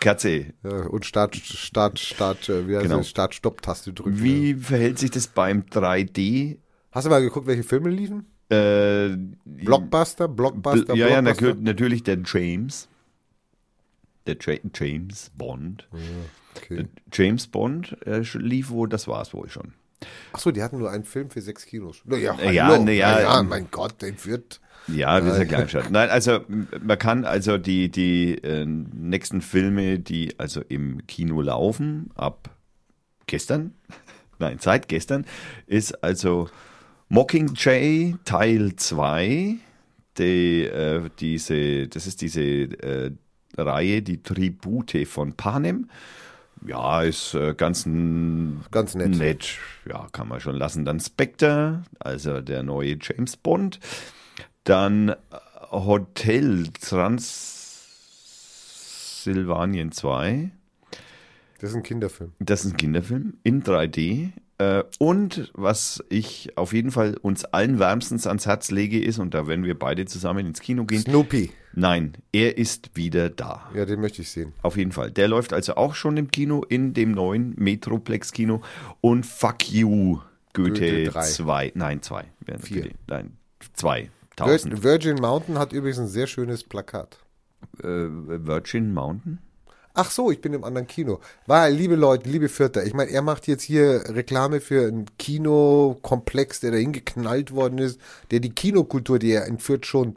Speaker 1: Kerze.
Speaker 2: Ja, und Start, Start, Start, äh, wie heißt
Speaker 1: Genau.
Speaker 2: das? Start-Stopp-Taste drücken.
Speaker 1: Wie verhält sich das beim 3D?
Speaker 2: Hast du mal geguckt, welche Filme liefen?
Speaker 1: Äh,
Speaker 2: Blockbuster, Blockbuster,
Speaker 1: ja, ja,
Speaker 2: Blockbuster.
Speaker 1: natür- natürlich der James. Der Ja- James Bond.
Speaker 2: Okay.
Speaker 1: James Bond äh, lief wohl, das war es wohl schon.
Speaker 2: Achso, die hatten nur einen Film für sechs Kinos. Naja,
Speaker 1: ja,
Speaker 2: hallo.
Speaker 1: ja,
Speaker 2: Na ja,
Speaker 1: ähm,
Speaker 2: mein Gott, den wird.
Speaker 1: Ja, wir sind Kleinstadt. Nein, also man kann also die, die äh, nächsten Filme, die also im Kino laufen, ab gestern, [LAUGHS] nein, seit gestern, ist also Mockingjay Teil 2, die, äh, diese, das ist diese äh, Reihe, die Tribute von Panem. Ja, ist äh, ganz
Speaker 2: Ganz nett.
Speaker 1: nett. Ja, kann man schon lassen. Dann Spectre, also der neue James Bond. Dann äh, Hotel Transylvanien 2.
Speaker 2: Das ist ein Kinderfilm.
Speaker 1: Das ist ein Kinderfilm in 3D. Äh, Und was ich auf jeden Fall uns allen wärmstens ans Herz lege, ist, und da werden wir beide zusammen ins Kino gehen.
Speaker 2: Snoopy.
Speaker 1: Nein, er ist wieder da.
Speaker 2: Ja, den möchte ich sehen.
Speaker 1: Auf jeden Fall. Der läuft also auch schon im Kino, in dem neuen Metroplex-Kino. Und Fuck You, Goethe
Speaker 2: Goethe drei.
Speaker 1: 2. Nein, 2.
Speaker 2: Vier.
Speaker 1: Nein, 2.
Speaker 2: Vir
Speaker 1: 1000.
Speaker 2: Virgin Mountain hat übrigens ein sehr schönes Plakat.
Speaker 1: Äh, Virgin Mountain?
Speaker 2: Ach so, ich bin im anderen Kino. Weil, liebe Leute, liebe Vierter, ich meine, er macht jetzt hier Reklame für einen Kinokomplex, der da hingeknallt worden ist, der die Kinokultur, die er entführt schon,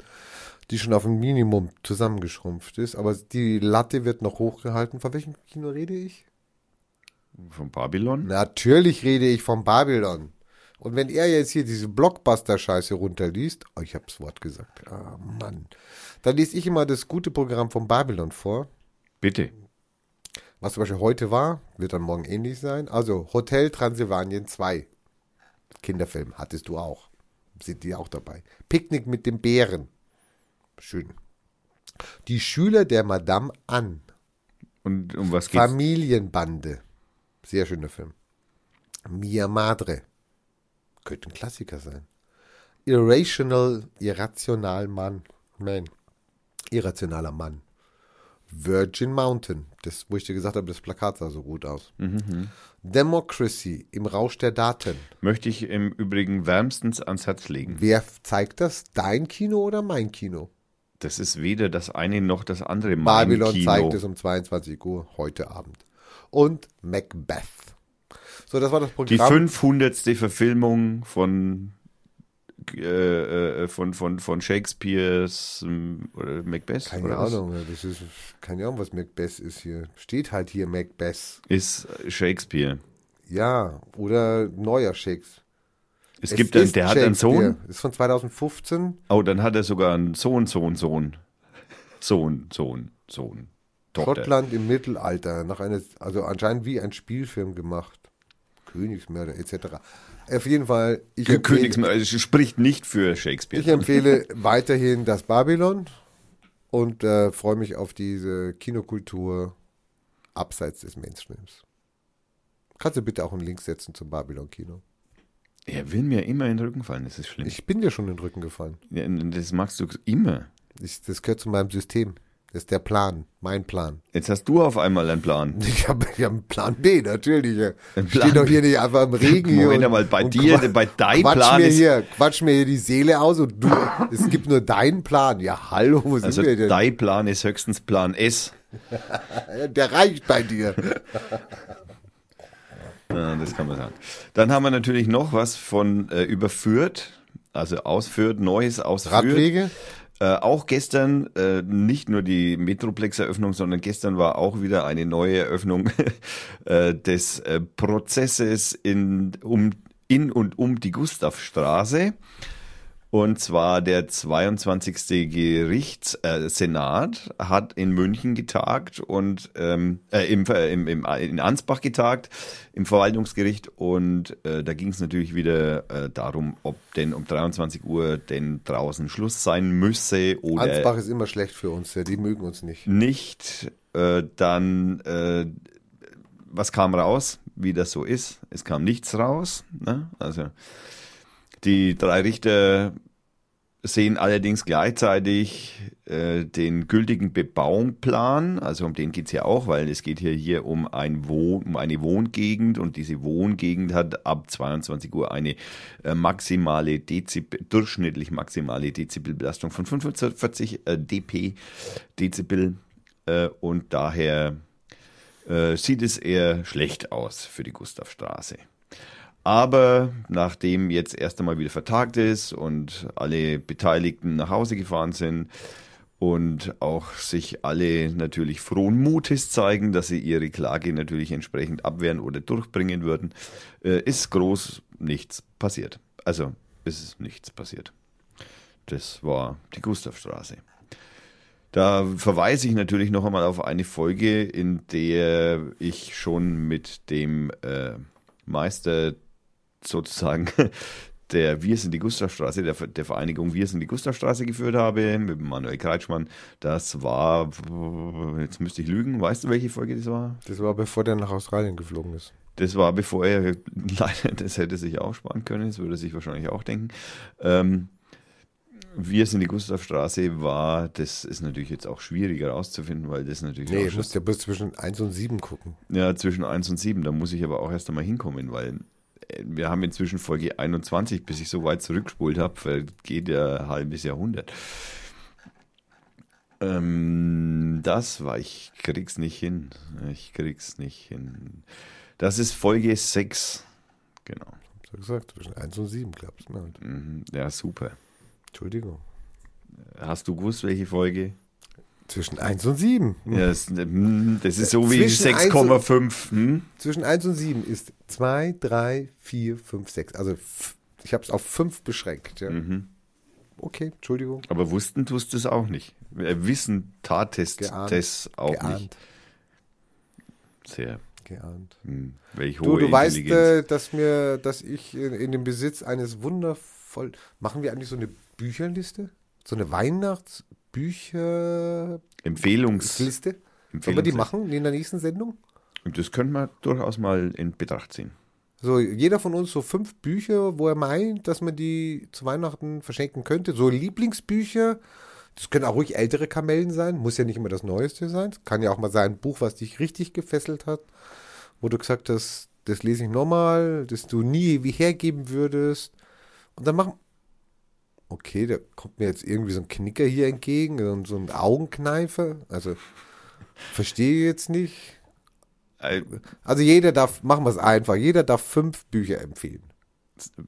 Speaker 2: die schon auf ein Minimum zusammengeschrumpft ist. Aber die Latte wird noch hochgehalten. Von welchem Kino rede ich?
Speaker 1: Von Babylon?
Speaker 2: Natürlich rede ich vom Babylon. Und wenn er jetzt hier diese Blockbuster-Scheiße runterliest, oh, ich hab's Wort gesagt, ah Mann, dann lese ich immer das gute Programm vom Babylon vor.
Speaker 1: Bitte.
Speaker 2: Was zum Beispiel heute war, wird dann morgen ähnlich sein. Also Hotel Transylvanien 2. Kinderfilm hattest du auch. Sind die auch dabei. Picknick mit dem Bären. Schön. Die Schüler der Madame Anne.
Speaker 1: Und um was geht's?
Speaker 2: Familienbande. Sehr schöner Film. Mia Madre. Könnte ein Klassiker sein. Irrational, irrational Mann. Man. Irrationaler Mann. Virgin Mountain. Das, wo ich dir gesagt habe, das Plakat sah so gut aus. Democracy im Rausch der Daten.
Speaker 1: Möchte ich im Übrigen wärmstens ans Herz legen.
Speaker 2: Wer zeigt das? Dein Kino oder mein Kino?
Speaker 1: Das ist weder das eine noch das andere. Mein
Speaker 2: Babylon
Speaker 1: Kino.
Speaker 2: zeigt es um 22 Uhr heute Abend. Und Macbeth. So, das war das
Speaker 1: Die
Speaker 2: Programm.
Speaker 1: 500. Verfilmung von, äh, äh, von, von, von Shakespeares ähm, oder Macbeth.
Speaker 2: Keine
Speaker 1: oder was?
Speaker 2: Ahnung, das ist keine Ahnung, was Macbeth ist hier. Steht halt hier Macbeth.
Speaker 1: Ist Shakespeare.
Speaker 2: Ja, oder neuer Shakespeare.
Speaker 1: Es, gibt einen, der hat einen. Sohn.
Speaker 2: Ist von 2015.
Speaker 1: Oh, dann hat er sogar einen Sohn, Sohn, Sohn. Sohn, Sohn, Sohn. Tochter.
Speaker 2: Schottland im Mittelalter. Nach einer, also anscheinend wie ein Spielfilm gemacht. Königsmörder etc. Auf jeden Fall, ich empfehle,
Speaker 1: also spricht nicht für Shakespeare.
Speaker 2: ich empfehle weiterhin das Babylon und äh, freue mich auf diese Kinokultur abseits des Mainstreams. Kannst du bitte auch einen Link setzen zum Babylon-Kino?
Speaker 1: er will mir immer in den Rücken fallen, das ist schlimm.
Speaker 2: Ich bin dir schon in den Rücken gefallen.
Speaker 1: Ja, das magst du immer.
Speaker 2: Ich, das gehört zu meinem System. Das ist der Plan, mein Plan.
Speaker 1: Jetzt hast du auf einmal einen Plan. [LAUGHS]
Speaker 2: Ich habe ich hab einen Plan B, natürlich.
Speaker 1: Ein
Speaker 2: Ich
Speaker 1: Plan
Speaker 2: stehe doch hier nicht einfach im Regen hier.
Speaker 1: Moment
Speaker 2: und-
Speaker 1: mal, bei dir, bei deinem
Speaker 2: quatsch
Speaker 1: Plan
Speaker 2: mir
Speaker 1: ist-
Speaker 2: hier, quatsch mir hier die Seele aus und du, es gibt nur deinen Plan. Ja, hallo, wo sind
Speaker 1: Also
Speaker 2: wir denn?
Speaker 1: dein Plan ist höchstens Plan S. [LAUGHS]
Speaker 2: Der reicht bei dir. [LAUGHS]
Speaker 1: Ja, das kann man sagen. Dann haben wir natürlich noch was von äh, überführt, also ausführt, Neues ausführt.
Speaker 2: Radwege?
Speaker 1: Äh, auch gestern äh, nicht nur die Metroplex-Eröffnung, sondern gestern war auch wieder eine neue Eröffnung [LAUGHS] äh, des äh, Prozesses in, um, in und um die Gustavstraße. Und zwar der 22. Gerichtssenat äh, hat in München getagt und ähm, äh, im, äh, im, im, in Ansbach getagt, im Verwaltungsgericht. Und äh, da ging es natürlich wieder äh, darum, ob denn um 23 Uhr denn draußen Schluss sein müsse oder
Speaker 2: Ansbach ist immer schlecht für uns, ja, die mögen uns nicht.
Speaker 1: nicht. Äh, dann, was kam raus, wie das so ist? Es kam nichts raus. Ne? Also die drei Richter sehen allerdings gleichzeitig äh, den gültigen Bebauungsplan, also um den geht's ja auch, weil es geht hier, hier um, ein Wohn, um eine Wohngegend und diese Wohngegend hat ab 22 Uhr eine äh, maximale Dezibel, durchschnittlich maximale Dezibelbelastung von 45 äh, dp Dezibel äh, und daher äh, sieht es eher schlecht aus für die Gustavstraße. Aber nachdem jetzt erst einmal wieder vertagt ist und alle Beteiligten nach Hause gefahren sind und auch sich alle natürlich frohen Mutes zeigen, dass sie ihre Klage natürlich entsprechend abwehren oder durchbringen würden, äh, ist groß nichts passiert. Also ist nichts passiert. Das war die Gustavstraße. Da verweise ich natürlich noch einmal auf eine Folge, in der ich schon mit dem äh, Meister sozusagen [LAUGHS] der Wir sind die Gustavstraße, der, der Vereinigung Wir sind die Gustavstraße geführt habe, mit Manuel Kreitschmann. Das war, jetzt müsste ich lügen, weißt du, welche Folge das war?
Speaker 2: Das war bevor der nach Australien geflogen ist.
Speaker 1: Das war bevor er, [LAUGHS] leider, das hätte sich auch sparen können, das würde sich wahrscheinlich auch denken. Ähm, wir sind die Gustavstraße war, das ist natürlich jetzt auch schwieriger rauszufinden, weil das natürlich
Speaker 2: Nee,
Speaker 1: schon-
Speaker 2: musst ja bis zwischen 1 und 7 gucken.
Speaker 1: ja, zwischen 1 und 7, da muss ich aber auch erst einmal hinkommen, weil wir haben inzwischen Folge 21, bis ich so weit zurückgespult habe, vergeht ja ein halbes Jahrhundert. Ähm, das war, ich krieg's nicht hin. Ich krieg's nicht hin. Das ist Folge 6. Genau.
Speaker 2: So gesagt, zwischen 1 und 7 glaubst du. Ne?
Speaker 1: Ja, super.
Speaker 2: Entschuldigung.
Speaker 1: Hast du gewusst, welche Folge?
Speaker 2: Zwischen 1 und 7.
Speaker 1: Ja, das, mm, das ist so wie
Speaker 2: Zwischen eins und-
Speaker 1: 6,5. Hm?
Speaker 2: Zwischen 1 und 7 ist 2, 3, 4, 5, 6. Also ich habe es auf 5 beschränkt. Ja.
Speaker 1: Mhm.
Speaker 2: Okay, Entschuldigung.
Speaker 1: Aber wussten tust du es auch nicht. Wissen tatest das auch nicht.
Speaker 2: Geahnt.
Speaker 1: Sehr.
Speaker 2: Geahnt.
Speaker 1: Hm. Welch
Speaker 2: Du,
Speaker 1: hohe
Speaker 2: du weißt,
Speaker 1: Intelligenz.
Speaker 2: äh, dass mir, dass ich in, in dem Besitz eines wundervoll. Machen wir eigentlich so eine Bücherliste? So eine Weihnachtsbücherliste?
Speaker 1: Empfehlungs
Speaker 2: Sollen wir die machen in der nächsten Sendung?
Speaker 1: Das könnte man durchaus mal in Betracht ziehen.
Speaker 2: So, jeder von uns so fünf Bücher, wo er meint, dass man die zu Weihnachten verschenken könnte. So Lieblingsbücher. Das können auch ruhig ältere Kamellen sein. Muss ja nicht immer das Neueste sein. Es kann ja auch mal sein, ein Buch, was dich richtig gefesselt hat. Wo du gesagt hast, das lese ich nochmal, das du nie wie hergeben würdest. Und dann machen. Okay, da kommt mir jetzt irgendwie so ein Knicker hier entgegen, so, ein Augenkneifer. Also, verstehe ich jetzt nicht.
Speaker 1: Äh,
Speaker 2: Also jeder darf, machen wir es einfach, jeder darf fünf Bücher empfehlen.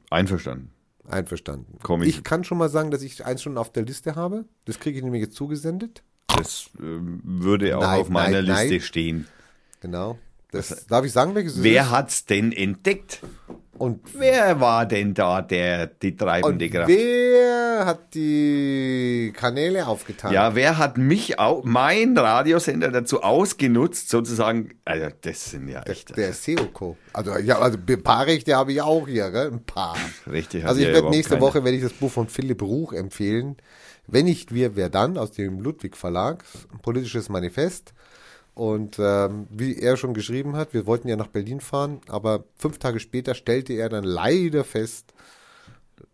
Speaker 1: Einverstanden.
Speaker 2: Einverstanden.
Speaker 1: Komm, ich-
Speaker 2: ich kann schon mal sagen, dass ich eins schon auf der Liste habe. Das kriege ich nämlich jetzt zugesendet.
Speaker 1: Das ähm, würde auch
Speaker 2: Nein,
Speaker 1: auf meiner
Speaker 2: nein, nein.
Speaker 1: Liste stehen.
Speaker 2: Genau. Das, darf ich sagen, welches es
Speaker 1: Wer
Speaker 2: ist?
Speaker 1: hat's denn entdeckt?
Speaker 2: Und,
Speaker 1: Wer war denn da der die
Speaker 2: und
Speaker 1: treibende Kraft?
Speaker 2: wer hat die Kanäle aufgetan?
Speaker 1: Ja, wer hat mich auch, mein Radiosender dazu ausgenutzt, sozusagen, also das sind ja echt
Speaker 2: Der Seoko. Also, ja, also ein paar Rechte habe ich auch hier, gell? Ein paar.
Speaker 1: Hat
Speaker 2: Also ich werde nächste
Speaker 1: keine.
Speaker 2: Woche werde ich das Buch von Philipp Ruch empfehlen. Wenn nicht wir, wer dann? Aus dem Ludwig Verlag, ein politisches Manifest. Und ähm, wie er schon geschrieben hat, wir wollten ja nach Berlin fahren, aber fünf Tage später stellte er dann leider fest,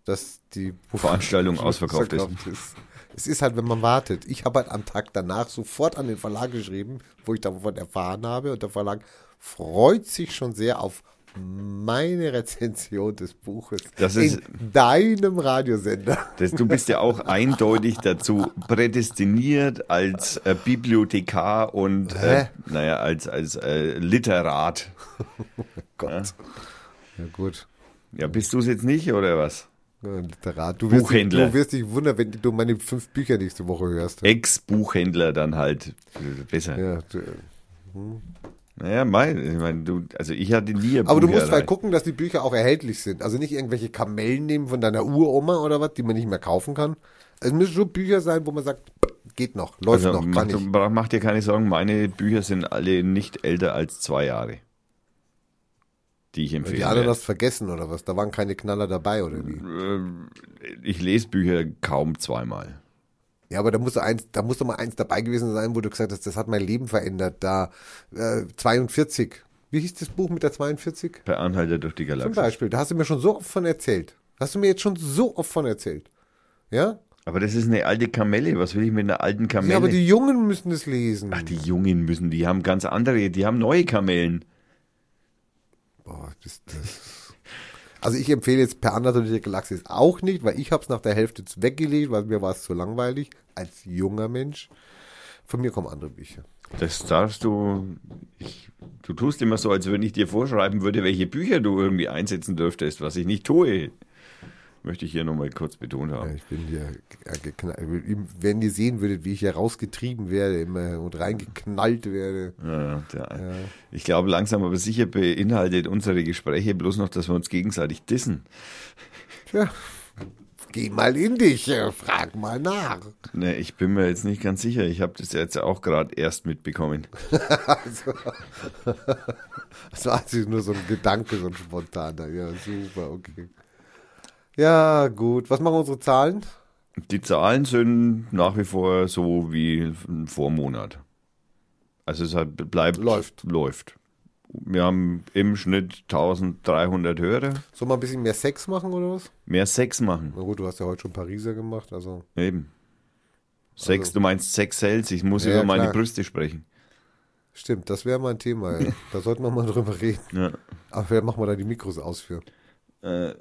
Speaker 2: dass die
Speaker 1: Veranstaltung [LAUGHS] ausverkauft ist.
Speaker 2: ist. Es ist halt, wenn man wartet. Ich habe halt am Tag danach sofort an den Verlag geschrieben, wo ich davon erfahren habe. Und der Verlag freut sich schon sehr auf meine Rezension des Buches
Speaker 1: Das ist-
Speaker 2: in deinem Radiosender.
Speaker 1: Das, du bist ja auch eindeutig dazu prädestiniert als äh, Bibliothekar und äh, naja, als, als äh, Literat.
Speaker 2: Gott. Ja, gut.
Speaker 1: Ja, bist du es jetzt nicht oder was?
Speaker 2: Ja, Literat. Du wirst, dich,
Speaker 1: Buchhändler.
Speaker 2: du wirst dich wundern, wenn du meine fünf Bücher nächste Woche hörst.
Speaker 1: Ex-Buchhändler dann halt äh, besser.
Speaker 2: Ja, du,
Speaker 1: Naja, mein, ich meine, du, also ich hatte nie ein
Speaker 2: aber du musst halt gucken, dass die Bücher auch erhältlich sind. Also nicht irgendwelche Kamellen nehmen von deiner Uroma oder was, die man nicht mehr kaufen kann. Es müssen schon Bücher sein, wo man sagt, geht noch, läuft
Speaker 1: Also
Speaker 2: noch,
Speaker 1: mach,
Speaker 2: kann ich.
Speaker 1: du, mach dir keine Sorgen, meine Bücher sind alle nicht älter als zwei Jahre. Die ich empfehle.
Speaker 2: Die anderen hast vergessen oder was? Da waren keine Knaller dabei oder wie?
Speaker 1: ich lese Bücher kaum zweimal.
Speaker 2: Ja, aber da muss eins, da muss doch mal eins dabei gewesen sein, wo du gesagt hast, das hat mein Leben verändert. Da äh, 42. Wie hieß das Buch mit der 42?
Speaker 1: Per Anhalter durch die
Speaker 2: Zum
Speaker 1: Galaxis.
Speaker 2: Beispiel. Da hast du mir schon so oft von erzählt. Hast du mir jetzt schon so oft von erzählt. Ja?
Speaker 1: Aber das ist eine alte Kamelle. Was will ich mit einer alten Kamelle?
Speaker 2: Ja, aber die Jungen müssen es lesen.
Speaker 1: Ach, die Jungen müssen, die haben ganz andere, die haben neue Kamellen.
Speaker 2: Boah, das, das. Also ich empfehle jetzt Per Anhalter durch die Galaxis auch nicht, weil ich habe es nach der Hälfte weggelegt, weil mir war es zu langweilig als junger Mensch. Von mir kommen andere Bücher.
Speaker 1: Das darfst du. Ich, du tust immer so, als wenn ich dir vorschreiben würde, welche Bücher du irgendwie einsetzen dürftest, was ich nicht tue. Möchte ich hier nochmal kurz betont
Speaker 2: Ja,
Speaker 1: haben.
Speaker 2: ich bin hier geknallt. Wenn ihr sehen würdet, wie ich hier rausgetrieben werde immer und reingeknallt werde.
Speaker 1: Ja, ja, Ich glaube, langsam aber sicher beinhaltet unsere Gespräche bloß noch, dass wir uns gegenseitig dissen.
Speaker 2: Tja, geh mal in dich, äh, frag mal nach.
Speaker 1: Ne, ich bin mir jetzt nicht ganz sicher. Ich habe das jetzt auch gerade erst mitbekommen. [LAUGHS] [LAUGHS]
Speaker 2: Das war also nur so ein Gedanke, so ein spontaner. Ja, super, okay. Ja, gut. Was machen unsere Zahlen?
Speaker 1: Die Zahlen sind nach wie vor so wie vor einem Monat. Also es bleibt
Speaker 2: Läuft.
Speaker 1: läuft. Wir haben im Schnitt 1300 Hörer.
Speaker 2: Sollen wir ein bisschen mehr Sex machen oder was?
Speaker 1: Mehr Sex machen.
Speaker 2: Na gut, du hast ja heute schon Pariser gemacht, also.
Speaker 1: Eben. Sex,
Speaker 2: Also-
Speaker 1: du meinst Sex Sales. Ich muss
Speaker 2: Ja,
Speaker 1: über meine
Speaker 2: klar.
Speaker 1: Brüste sprechen.
Speaker 2: Stimmt, das wäre mal ein Thema. Ja. [LAUGHS] Da sollten wir mal drüber reden.
Speaker 1: Ja.
Speaker 2: Aber wer machen wir da die Mikros aus für?
Speaker 1: Äh,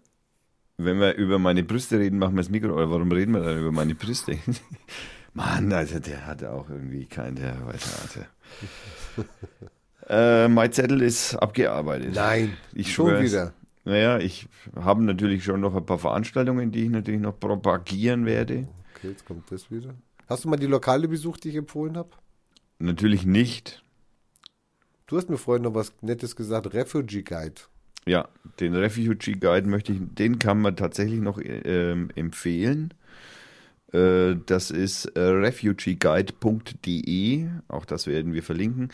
Speaker 1: wenn wir über meine Brüste reden, machen wir das Mikro. Oder warum reden wir dann über meine Brüste? [LAUGHS] Mann, also der hatte auch irgendwie keinen, der weiter hatte. [LAUGHS] äh, mein Zettel ist abgearbeitet.
Speaker 2: Nein,
Speaker 1: Ich
Speaker 2: schon
Speaker 1: schwör's.
Speaker 2: wieder.
Speaker 1: Naja, ich habe natürlich schon noch ein paar Veranstaltungen, die ich natürlich noch propagieren werde.
Speaker 2: Okay, jetzt kommt das wieder. Hast du mal die Lokale besucht, die ich empfohlen habe?
Speaker 1: Natürlich nicht.
Speaker 2: Du hast mir vorhin noch was Nettes gesagt, Refugee Guide.
Speaker 1: Ja, den Refugee Guide möchte ich, den kann man tatsächlich noch ähm, empfehlen. Äh, das ist äh, refugeeguide.de, auch das werden wir verlinken.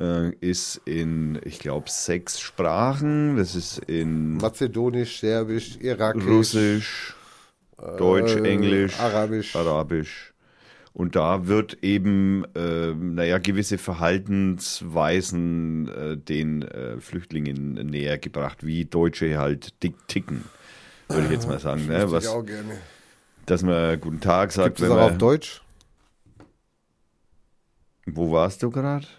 Speaker 1: Äh, ist in, ich glaube, sechs Sprachen. Das ist in
Speaker 2: Mazedonisch, Serbisch, Irakisch,
Speaker 1: Russisch, Deutsch,
Speaker 2: äh,
Speaker 1: Englisch,
Speaker 2: Arabisch.
Speaker 1: Arabisch. Und da wird eben, äh, naja, gewisse Verhaltensweisen äh, den äh, Flüchtlingen näher gebracht, wie Deutsche halt dick ticken, würde ich jetzt mal sagen. Ne?
Speaker 2: Wüsste
Speaker 1: Was,
Speaker 2: ich auch gerne.
Speaker 1: dass man guten Tag sagt,
Speaker 2: Gibt es auch auf Deutsch?
Speaker 1: wo warst du gerade? [LAUGHS]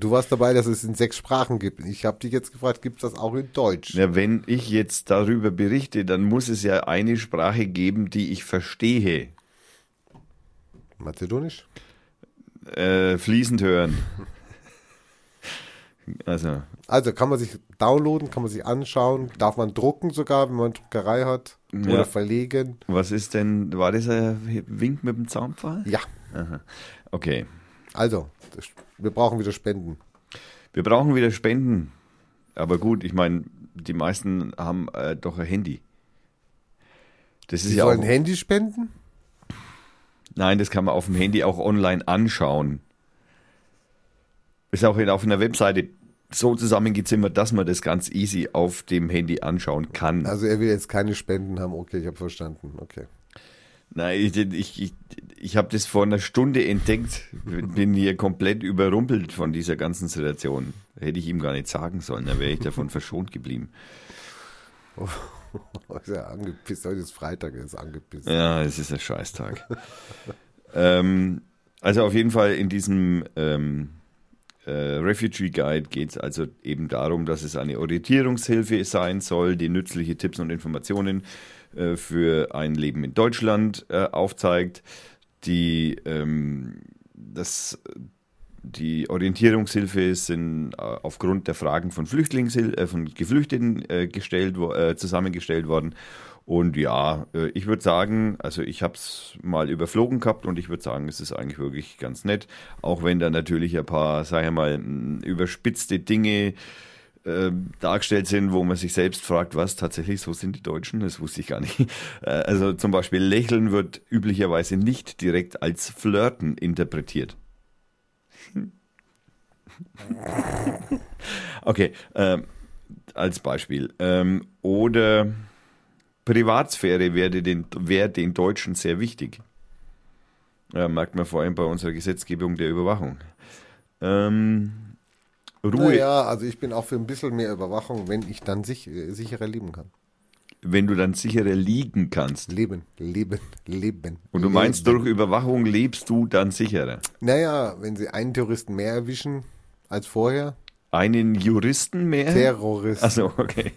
Speaker 2: Du warst dabei, dass es in sechs Sprachen gibt. Ich habe dich jetzt gefragt, gibt es das auch in Deutsch?
Speaker 1: Ja, wenn ich jetzt darüber berichte, dann muss es ja eine Sprache geben, die ich verstehe.
Speaker 2: Mazedonisch?
Speaker 1: Äh, fließend hören. Also,
Speaker 2: Also kann man sich downloaden, kann man sich anschauen, darf man drucken sogar, wenn man eine Druckerei hat
Speaker 1: Ja.
Speaker 2: oder verlegen.
Speaker 1: was ist denn, war das ein Wink mit dem Zaunpfahl?
Speaker 2: Ja,
Speaker 1: Okay.
Speaker 2: also wir brauchen wieder Spenden.
Speaker 1: Wir brauchen wieder Spenden. Aber gut, ich meine, die meisten haben äh, doch ein Handy. Das ist
Speaker 2: Sie
Speaker 1: ja
Speaker 2: sollen
Speaker 1: auch,
Speaker 2: Handy spenden?
Speaker 1: Nein, das kann man auf dem Handy auch online anschauen. Ist auch auf einer Webseite so zusammengezimmert, dass man das ganz easy auf dem Handy anschauen kann.
Speaker 2: Also er will jetzt keine Spenden haben. Okay, ich habe verstanden. Okay.
Speaker 1: Nein, ich, ich, ich, ich habe das vor einer Stunde entdeckt, bin hier komplett überrumpelt von dieser ganzen Situation. Hätte ich ihm gar nicht sagen sollen, dann wäre ich davon [LAUGHS] verschont geblieben. [LAUGHS]
Speaker 2: Ist ja angepisst. Heute ist Freitag, er ist angepisst.
Speaker 1: Ja, es ist ein Scheißtag. [LAUGHS] ähm, also auf jeden Fall in diesem ähm, äh, Refugee Guide geht es also eben darum, dass es eine Orientierungshilfe sein soll, die nützliche Tipps und Informationen äh, für ein Leben in Deutschland äh, aufzeigt, die ähm, das die Orientierungshilfe sind äh, aufgrund der Fragen von Flüchtlingshil äh, von Geflüchteten äh, gestellt, wo, äh, zusammengestellt worden. Und ja, äh, ich würde sagen, also ich habe es mal überflogen gehabt und ich würde sagen, es ist eigentlich wirklich ganz nett, auch wenn da natürlich ein paar, sage ich mal, überspitzte Dinge äh, dargestellt sind, wo man sich selbst fragt, was tatsächlich so sind die Deutschen, das wusste ich gar nicht. [LAUGHS] Also zum Beispiel Lächeln wird üblicherweise nicht direkt als Flirten interpretiert. [LAUGHS] Okay, ähm, als Beispiel. Ähm, oder Privatsphäre wäre den, wäre den Deutschen sehr wichtig. Ja, merkt man vor allem bei unserer Gesetzgebung der Überwachung. Ähm, Ruhe,
Speaker 2: Naja, also ich bin auch für ein bisschen mehr Überwachung, wenn ich dann sich, äh, sicherer leben kann.
Speaker 1: Wenn du dann sicherer liegen kannst.
Speaker 2: Leben, leben, leben.
Speaker 1: Und du meinst,
Speaker 2: leben.
Speaker 1: durch Überwachung lebst du dann sicherer.
Speaker 2: Naja, wenn sie einen Terroristen mehr erwischen als vorher,
Speaker 1: Einen Juristen mehr?
Speaker 2: Terrorist.
Speaker 1: Achso, okay.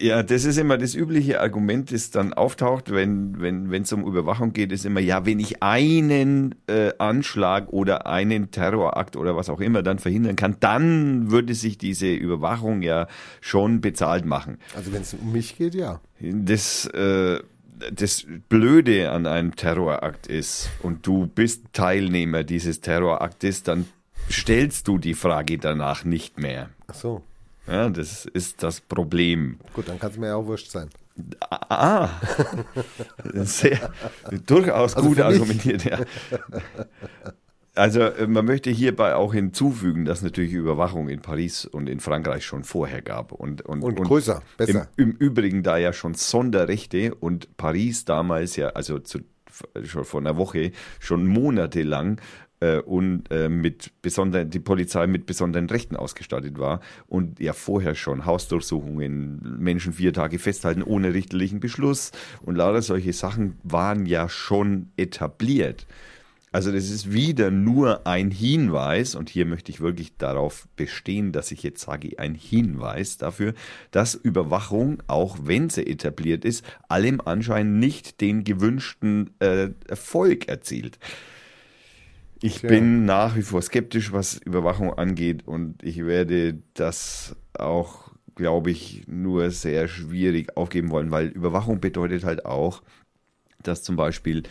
Speaker 1: Ja, das ist immer das übliche Argument, das dann auftaucht, wenn wenn wenn, es um Überwachung geht, ist immer, ja, wenn ich einen äh, Anschlag oder einen Terrorakt oder was auch immer dann verhindern kann, dann würde sich diese Überwachung ja schon bezahlt machen.
Speaker 2: Also wenn es um mich geht, ja.
Speaker 1: Das, äh, das Blöde an einem Terrorakt ist, und du bist Teilnehmer dieses Terroraktes, dann stellst du die Frage danach nicht mehr.
Speaker 2: Ach so.
Speaker 1: Ja, das ist das Problem.
Speaker 2: Gut, dann kann es mir ja auch wurscht sein.
Speaker 1: Ah, sehr, durchaus
Speaker 2: Also
Speaker 1: gut argumentiert, ja. Also äh, man möchte hierbei auch hinzufügen, dass natürlich Überwachung in Paris und in Frankreich schon vorher gab. Und, und,
Speaker 2: Und größer, besser.
Speaker 1: Im, Im Übrigen da ja schon Sonderrechte und Paris damals ja, also zu, schon vor einer Woche, schon monatelang äh, und äh, mit besonderen, die Polizei mit besonderen Rechten ausgestattet war und ja vorher schon Hausdurchsuchungen, Menschen vier Tage festhalten ohne richterlichen Beschluss und lauter solche Sachen waren ja schon etabliert. Also das ist wieder nur ein Hinweis, und hier möchte ich wirklich darauf bestehen, dass ich jetzt sage, ein Hinweis dafür, dass Überwachung, auch wenn sie etabliert ist, allem Anschein nicht den gewünschten äh, Erfolg erzielt. Ich
Speaker 2: Tja.
Speaker 1: bin nach wie vor skeptisch, was Überwachung angeht, und ich werde das auch, glaube ich, nur sehr schwierig aufgeben wollen, weil Überwachung bedeutet halt auch, dass zum Beispiel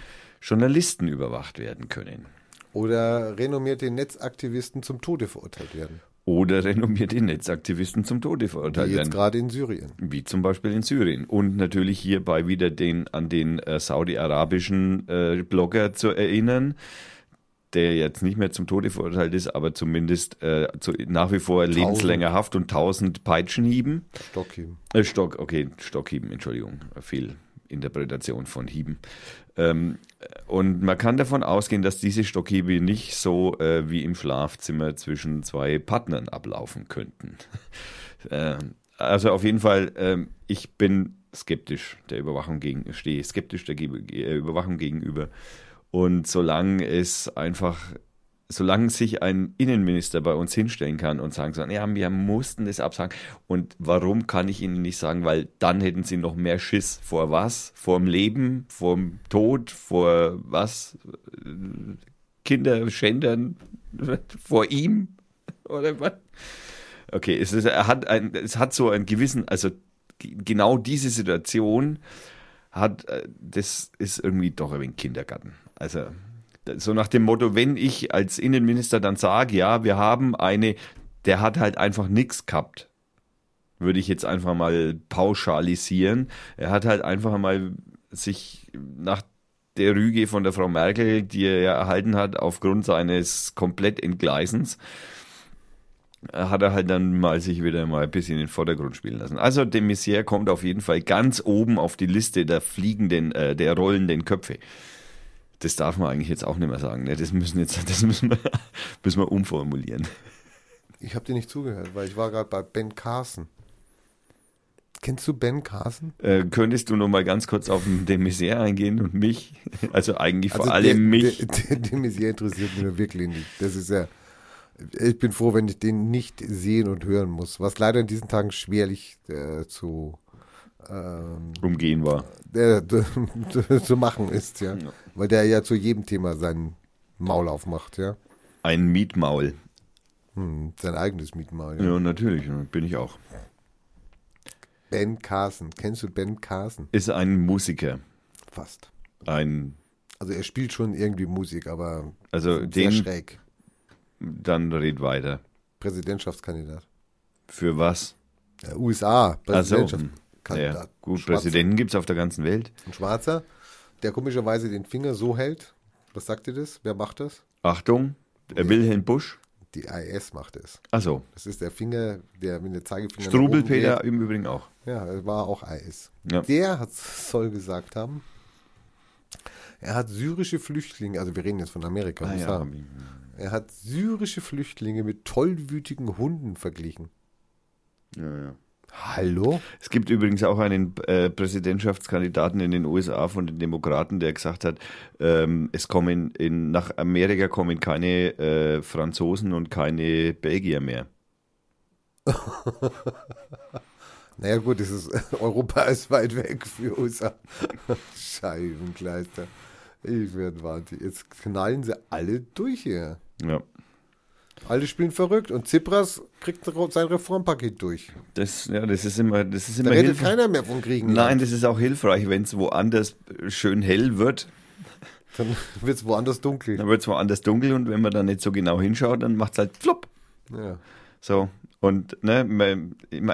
Speaker 1: Journalisten überwacht werden können.
Speaker 2: Oder renommierte Netzaktivisten zum Tode verurteilt werden.
Speaker 1: Oder renommierte Netzaktivisten zum Tode verurteilt
Speaker 2: Wie jetzt
Speaker 1: werden.
Speaker 2: gerade in Syrien.
Speaker 1: Wie zum Beispiel in Syrien. Und natürlich hierbei wieder den, an den äh, saudi-arabischen äh, Blogger zu erinnern, der jetzt nicht mehr zum Tode verurteilt ist, aber zumindest äh, zu, nach wie vor lebenslänger Haft und tausend Peitschenhieben.
Speaker 2: Stockhieben.
Speaker 1: Äh, Stock, okay, Stockhieben, Entschuldigung, Fehlinterpretation von Hieben. Ähm, und man kann davon ausgehen, dass diese Stockhiebe nicht so äh, wie im Schlafzimmer zwischen zwei Partnern ablaufen könnten. [LAUGHS] ähm, also auf jeden Fall, ähm, ich bin skeptisch der Überwachung gegen, stehe skeptisch der Ge äh, Überwachung gegenüber. Und solange es einfach solange sich ein Innenminister bei uns hinstellen kann und sagen so, ja, wir mussten das absagen. Und warum kann ich Ihnen nicht sagen? Weil dann hätten Sie noch mehr Schiss. Vor was? Vor dem Leben, vor dem Tod, vor was? Kinder schändern, [LAUGHS] vor ihm? Oder was? Okay, es, ist, er hat ein, es hat so einen gewissen, also genau diese Situation hat, äh, das ist irgendwie doch ein Kindergarten. Also so nach dem Motto, wenn ich als Innenminister dann sage, ja, wir haben eine, der hat halt einfach nichts gehabt, würde ich jetzt einfach mal pauschalisieren. Er hat halt einfach mal sich nach der Rüge von der Frau Merkel, die er ja erhalten hat, aufgrund seines Komplettentgleisens, hat er halt dann mal sich wieder mal ein bisschen in den Vordergrund spielen lassen. Also de Maizière kommt auf jeden Fall ganz oben auf die Liste der fliegenden, äh, der rollenden Köpfe. Das darf man eigentlich jetzt auch nicht mehr sagen. Ne? Das müssen jetzt, das müssen wir, [LAUGHS] müssen wir umformulieren.
Speaker 2: Ich habe dir nicht zugehört, weil ich war gerade bei Ben Carson. Kennst du Ben Carson?
Speaker 1: Äh, könntest du noch mal ganz kurz auf den de Maizière eingehen und mich? Also eigentlich vor also allem der, mich.
Speaker 2: Der, der, de Maizière interessiert mich wirklich nicht. Das ist ja ich bin froh, wenn ich den nicht sehen und hören muss, was leider in diesen Tagen schwerlich äh, zu
Speaker 1: ähm, umgehen war.
Speaker 2: Äh, [LAUGHS] zu machen ist, ja. ja. Weil der ja zu jedem Thema sein Maul aufmacht, ja.
Speaker 1: Ein Mietmaul.
Speaker 2: Hm, sein eigenes Mietmaul,
Speaker 1: ja. Ja, natürlich, bin ich auch.
Speaker 2: Ben Carson. Kennst du Ben Carson?
Speaker 1: Ist ein Musiker.
Speaker 2: Fast.
Speaker 1: Ein.
Speaker 2: Also er spielt schon irgendwie Musik, aber
Speaker 1: also sehr den, schräg. Dann red weiter.
Speaker 2: Präsidentschaftskandidat.
Speaker 1: Für was?
Speaker 2: Ja, USA,
Speaker 1: Präsidentschaftskandidat. Ja, gut, Schwarzer. Präsidenten gibt es auf der ganzen Welt.
Speaker 2: Ein Schwarzer, der komischerweise den Finger so hält. Was sagt ihr das? Wer macht das?
Speaker 1: Achtung, der Wilhelm Busch.
Speaker 2: Die IS macht es.
Speaker 1: Ach so.
Speaker 2: Das ist der Finger, der mit der Zeigefinger.
Speaker 1: Strubelpeter im Übrigen auch.
Speaker 2: Ja, war auch IS. Ja. Der hat, soll gesagt haben, er hat syrische Flüchtlinge, also wir reden jetzt von Amerika, ah, ja. Er hat syrische Flüchtlinge mit tollwütigen Hunden verglichen.
Speaker 1: Ja, ja.
Speaker 2: Hallo?
Speaker 1: Es gibt übrigens auch einen äh, Präsidentschaftskandidaten in den USA von den Demokraten, der gesagt hat, ähm, es kommen in, nach Amerika kommen keine äh, Franzosen und keine Belgier mehr. [LAUGHS]
Speaker 2: naja gut, das ist, [LAUGHS] Europa ist weit weg für USA. [LAUGHS] Scheibenkleister. Ich werde warten. Jetzt knallen sie alle durch hier.
Speaker 1: Ja.
Speaker 2: Alle spielen verrückt und Tsipras kriegt sein Reformpaket durch.
Speaker 1: Das, ja, das ist immer, das ist immer.
Speaker 2: Da redet keiner mehr von Kriegen.
Speaker 1: Nein, das ist auch hilfreich, wenn es woanders schön hell wird.
Speaker 2: Dann [LAUGHS] wird es woanders dunkel.
Speaker 1: Dann wird es woanders dunkel und wenn man da nicht so genau hinschaut, dann macht es halt flupp.
Speaker 2: Ja.
Speaker 1: So. Und ne,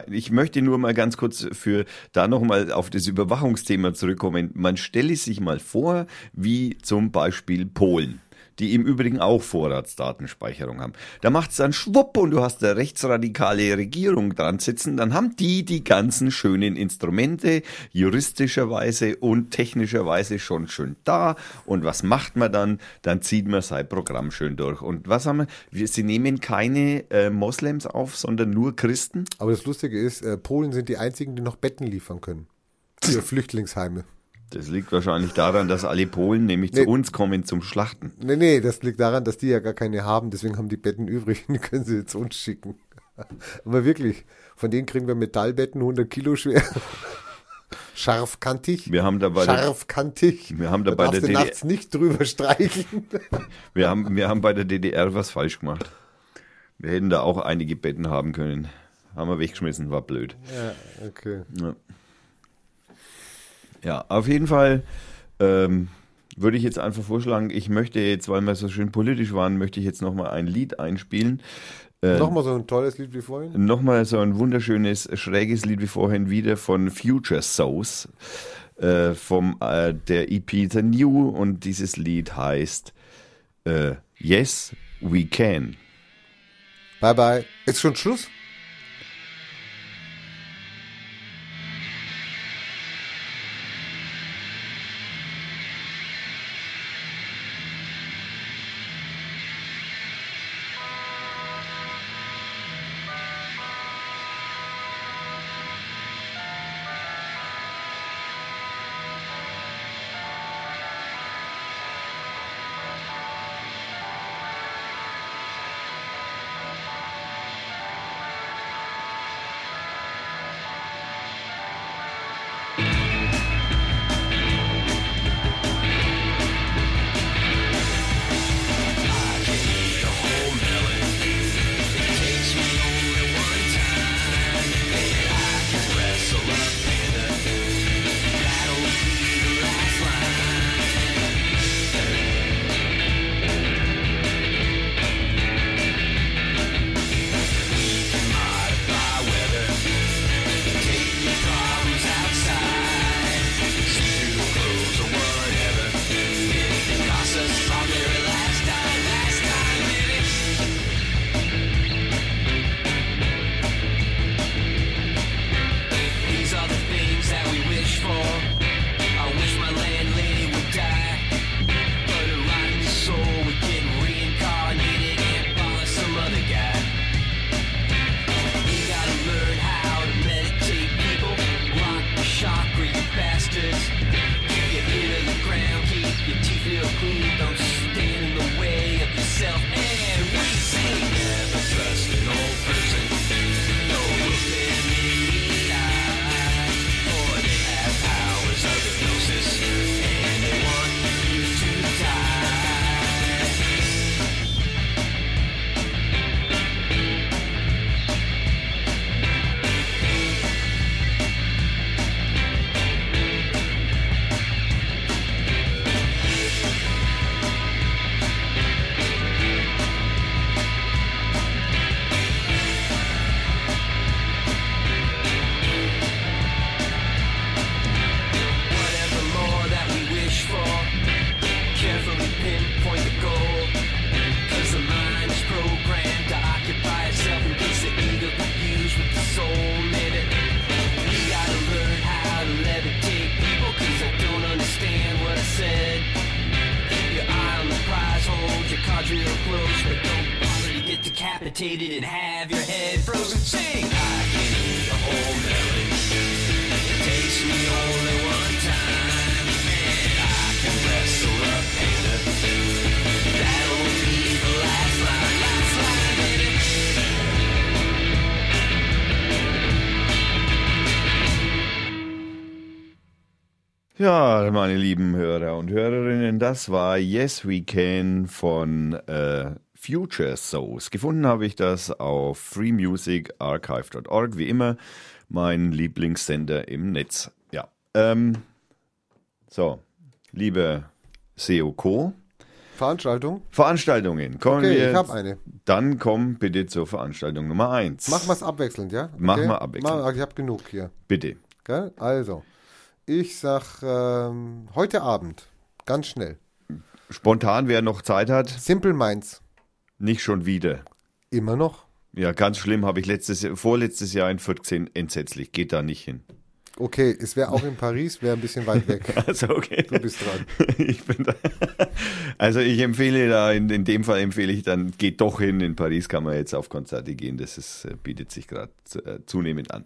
Speaker 1: ich möchte nur mal ganz kurz für da nochmal auf das Überwachungsthema zurückkommen. Man stelle sich mal vor, wie zum Beispiel Polen die im Übrigen auch Vorratsdatenspeicherung haben. Da macht es dann schwupp und du hast eine rechtsradikale Regierung dran sitzen, dann haben die die ganzen schönen Instrumente juristischerweise und technischerweise schon schön da. Und was macht man dann? Dann zieht man sein Programm schön durch. Und was haben wir? wir sie nehmen keine äh, Moslems auf, sondern nur Christen.
Speaker 2: Aber das Lustige ist, äh, Polen sind die einzigen, die noch Betten liefern können. Für [LAUGHS] Flüchtlingsheime.
Speaker 1: Das liegt wahrscheinlich daran, dass alle Polen nämlich nee. zu uns kommen zum Schlachten.
Speaker 2: Nee, nee, das liegt daran, dass die ja gar keine haben, deswegen haben die Betten übrig und [LAUGHS] die können sie jetzt uns schicken. Aber wirklich, von denen kriegen wir Metallbetten 100 Kilo schwer. [LAUGHS] Scharfkantig.
Speaker 1: Wir haben dabei
Speaker 2: Scharfkantig.
Speaker 1: Wir haben da, da der
Speaker 2: DDR nachts nicht drüber streicheln. [LAUGHS]
Speaker 1: wir haben, wir haben bei der DDR was falsch gemacht. Wir hätten da auch einige Betten haben können. Haben wir weggeschmissen, war blöd.
Speaker 2: Ja, okay.
Speaker 1: Ja. Ja, auf jeden Fall ähm, würde ich jetzt einfach vorschlagen, ich möchte jetzt, weil wir so schön politisch waren, möchte ich jetzt nochmal ein Lied einspielen.
Speaker 2: Äh, nochmal so ein tolles Lied wie vorhin?
Speaker 1: Nochmal so ein wunderschönes, schräges Lied wie vorhin wieder von Future Souls, äh, vom äh, der EP The New und dieses Lied heißt äh, Yes, We Can.
Speaker 2: Bye bye. Ist schon Schluss?
Speaker 1: Meine lieben Hörer und Hörerinnen, das war Yes We Can von äh, Future Souls. Gefunden habe ich das auf freemusicarchive.org, wie immer mein Lieblingssender im Netz. Ja, ähm, so, liebe SEO-Co,
Speaker 2: Veranstaltung?
Speaker 1: Veranstaltungen, kommen
Speaker 2: Okay,
Speaker 1: wir
Speaker 2: ich habe eine.
Speaker 1: Dann komm bitte zur Veranstaltung Nummer 1.
Speaker 2: Machen wir es abwechselnd, ja?
Speaker 1: Machen wir abwechselnd.
Speaker 2: Mach- Ich habe genug hier.
Speaker 1: Bitte.
Speaker 2: Gell? Also, ich sag ähm, heute Abend, ganz schnell.
Speaker 1: Spontan, wer noch Zeit hat,
Speaker 2: Simple Minds,
Speaker 1: nicht schon wieder.
Speaker 2: immer noch.
Speaker 1: Ja, ganz schlimm, habe ich letztes, vorletztes Jahr in 14 entsetzlich. Geht da nicht hin.
Speaker 2: Okay, es wäre auch in Paris, wäre ein bisschen weit weg. [LAUGHS]
Speaker 1: Also okay.
Speaker 2: Du bist dran. [LAUGHS]
Speaker 1: Ich bin da. Also ich empfehle da, in, in dem Fall empfehle ich dann, geht doch hin. In Paris kann man jetzt auf Konzerte gehen. Das ist, äh, bietet sich gerade äh, zunehmend an.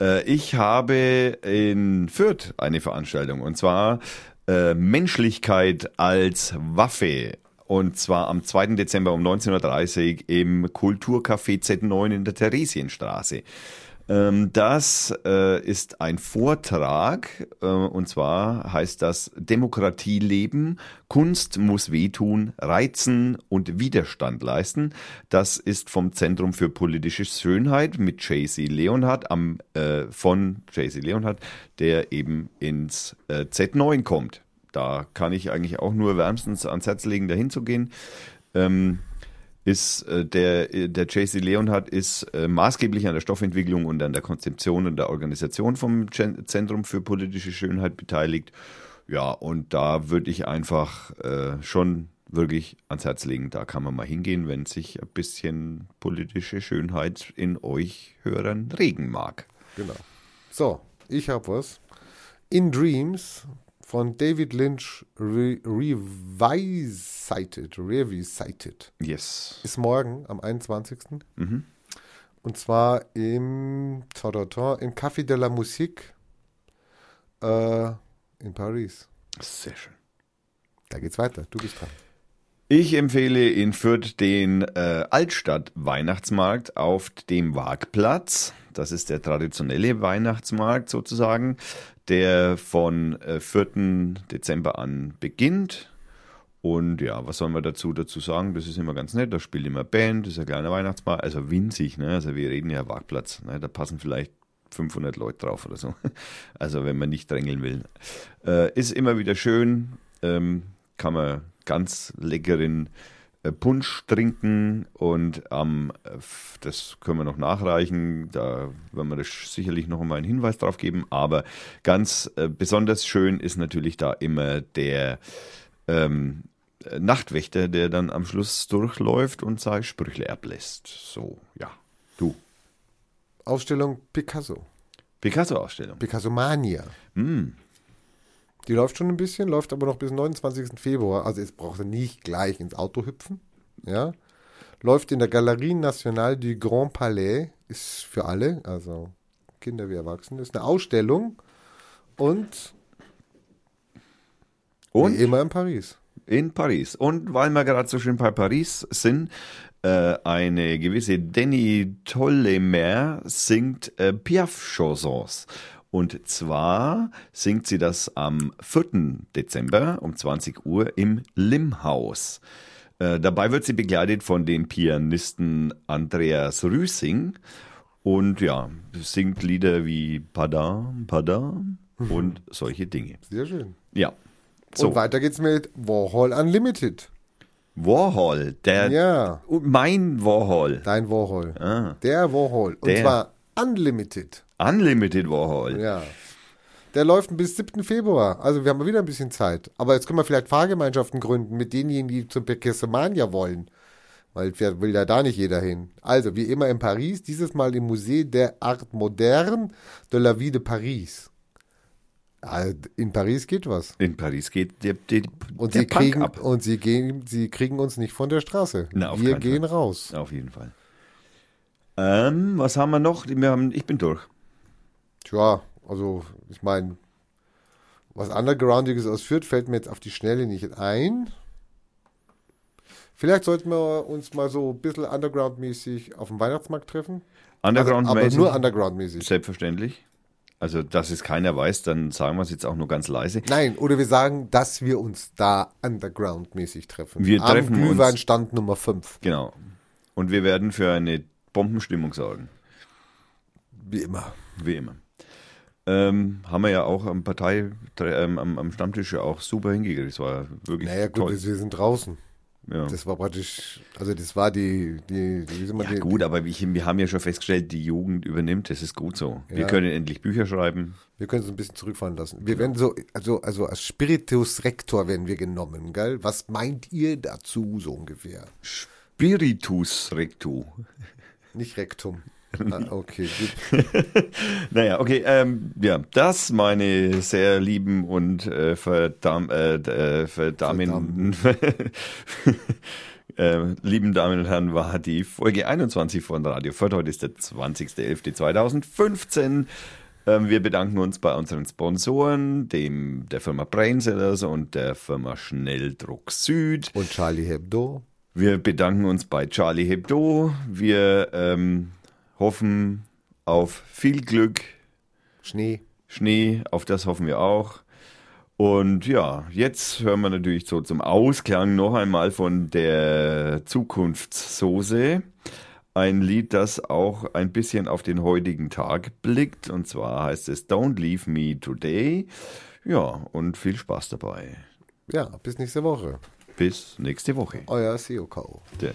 Speaker 1: Äh, ich habe in Fürth eine Veranstaltung und zwar äh, Menschlichkeit als Waffe. Und zwar am 2. Dezember um 19.30 Uhr im Kulturcafé Z9 in der Theresienstraße. Ähm, Das äh, ist ein Vortrag äh, und zwar heißt das Demokratie leben, Kunst muss wehtun, reizen und Widerstand leisten. Das ist vom Zentrum für politische Schönheit mit JC Leonhardt am, äh, von JC Leonhardt, der eben ins äh, Z9 kommt. Da kann ich eigentlich auch nur wärmstens ans Herz legen, dahin zu gehen. Ähm, ist äh, der, äh, der JC Leonhardt ist äh, maßgeblich an der Stoffentwicklung und an der Konzeption und der Organisation vom Zentrum für politische Schönheit beteiligt. Ja, und da würde ich einfach schon wirklich ans Herz legen, da kann man mal hingehen, wenn sich ein bisschen politische Schönheit in euch Hörern regen mag.
Speaker 2: Genau. So, ich habe was. In Dreams von David Lynch Re Revisited. Revisited.
Speaker 1: Yes.
Speaker 2: Ist morgen am 21.
Speaker 1: Mhm.
Speaker 2: Und zwar im, im Café de la Musique äh, in Paris.
Speaker 1: Sehr schön.
Speaker 2: Da geht's weiter. Du bist dran.
Speaker 1: Ich empfehle in Fürth den äh, Altstadt-Weihnachtsmarkt auf dem Waagplatz. Das ist der traditionelle Weihnachtsmarkt sozusagen, der von äh, 4. Dezember an beginnt. Und ja, was sollen wir dazu dazu sagen? Das ist immer ganz nett. Da spielt immer Band, das ist ein kleiner Weihnachtsmarkt, also winzig. Ne? Also wir reden ja Waagplatz. Ne? Da passen vielleicht 500 Leute drauf oder so. [LAUGHS] Also wenn man nicht drängeln will. Äh, ist immer wieder schön. Ähm, kann man ganz leckeren äh, Punsch trinken und ähm, das können wir noch nachreichen. Da werden wir das sicherlich noch einmal einen Hinweis drauf geben. Aber ganz äh, besonders schön ist natürlich da immer der ähm, äh, Nachtwächter, der dann am Schluss durchläuft und seine Sprüchle ablässt. So, ja. Du.
Speaker 2: Ausstellung Picasso.
Speaker 1: Picasso-Ausstellung.
Speaker 2: Picasso Mania.
Speaker 1: Mm.
Speaker 2: Die läuft schon ein bisschen, läuft aber noch bis 29. Februar. Also jetzt braucht er nicht gleich ins Auto hüpfen. Ja. Läuft in der Galerie Nationale du Grand Palais. Ist für alle, also Kinder wie Erwachsene. Ist eine Ausstellung. Und,
Speaker 1: Und
Speaker 2: wie immer in Paris.
Speaker 1: in Paris. Und weil wir gerade so schön bei Paris sind, äh, eine gewisse Danny Tollemer singt äh, Piaf-Chansons. Und zwar singt sie das am 4. Dezember um 20 Uhr im Limhaus. Äh, dabei wird sie begleitet von dem Pianisten Andreas Rüsing. Und ja, singt Lieder wie Padam, Padam und solche Dinge.
Speaker 2: Sehr schön.
Speaker 1: Ja.
Speaker 2: Und
Speaker 1: So,
Speaker 2: weiter geht's mit Warhol Unlimited.
Speaker 1: Warhol, der
Speaker 2: Ja,
Speaker 1: Und mein Warhol.
Speaker 2: dein Warhol.
Speaker 1: Ah.
Speaker 2: Der Warhol. Und
Speaker 1: Der.
Speaker 2: zwar Unlimited.
Speaker 1: Unlimited Warhol.
Speaker 2: Ja. Der läuft bis 7. Februar. Also wir haben wieder ein bisschen Zeit. Aber jetzt können wir vielleicht Fahrgemeinschaften gründen mit denjenigen, die zum Perkessemania wollen. Weil will ja da nicht jeder hin. Also, wie immer in Paris, dieses Mal im Musée der Art Moderne de la Vie de Paris. Ja, in Paris geht was.
Speaker 1: In Paris geht der, der,
Speaker 2: Und
Speaker 1: der
Speaker 2: sie
Speaker 1: Punk
Speaker 2: kriegen
Speaker 1: ab.
Speaker 2: und sie gehen, sie kriegen uns nicht von der Straße.
Speaker 1: Na,
Speaker 2: wir gehen
Speaker 1: Fall.
Speaker 2: raus.
Speaker 1: Auf jeden Fall. Ähm, was haben wir noch? Wir haben, ich bin durch.
Speaker 2: Tja, also ich meine, was Undergroundiges aus Fürth fällt mir jetzt auf die Schnelle nicht ein. Vielleicht sollten wir uns mal so ein bisschen Underground-mäßig auf dem Weihnachtsmarkt treffen.
Speaker 1: Underground
Speaker 2: also, aber nur Underground-mäßig.
Speaker 1: Selbstverständlich. Also, dass es keiner weiß, dann sagen wir es jetzt auch nur ganz leise.
Speaker 2: Nein, oder wir sagen, dass wir uns da Underground-mäßig treffen.
Speaker 1: Wir
Speaker 2: Am
Speaker 1: treffen uns-
Speaker 2: Glühweinstand Nummer 5.
Speaker 1: Genau. Und wir werden für eine Bombenstimmung sorgen.
Speaker 2: Wie immer.
Speaker 1: Wie immer. Ähm, haben wir ja auch am Partei, ähm, am, am Stammtisch ja auch super hingekriegt. Das war wirklich
Speaker 2: Naja, gut,
Speaker 1: toll.
Speaker 2: wir wir sind draußen.
Speaker 1: Ja.
Speaker 2: Das war praktisch, also das war die, die, die
Speaker 1: ja
Speaker 2: die,
Speaker 1: gut, aber ich, wir haben ja schon festgestellt, die Jugend übernimmt. Das ist gut so. Wir
Speaker 2: Ja.
Speaker 1: können endlich Bücher schreiben.
Speaker 2: Wir können es ein bisschen zurückfahren lassen. Wir werden so, also, also als Spiritus Rector werden wir genommen, gell? Was meint ihr dazu, so ungefähr?
Speaker 1: Spiritus Rectu.
Speaker 2: Nicht Rektum. Ah, okay, gut. [LAUGHS]
Speaker 1: Naja, okay, ähm, ja, das, meine sehr lieben und äh, verdam äh, äh, verdamen, [LAUGHS] äh, lieben Damen und Herren, war die Folge 21 von Radio Fürth. Heute ist der 20.11.2015. Ähm, wir bedanken uns bei unseren Sponsoren, dem der Firma Brainsellers und der Firma Schnelldruck Süd.
Speaker 2: Und Charlie Hebdo?
Speaker 1: Wir bedanken uns bei Charlie Hebdo. Wir ähm, hoffen auf viel Glück,
Speaker 2: Schnee.
Speaker 1: Schnee, auf das hoffen wir auch. Und ja, jetzt hören wir natürlich so zum Ausklang noch einmal von der Zukunftssoße. Ein Lied, das auch ein bisschen auf den heutigen Tag blickt. Und zwar heißt es Don't Leave Me Today. Ja, und viel Spaß dabei.
Speaker 2: Ja, bis nächste Woche.
Speaker 1: Bis nächste Woche.
Speaker 2: Euer Seokau.
Speaker 1: Der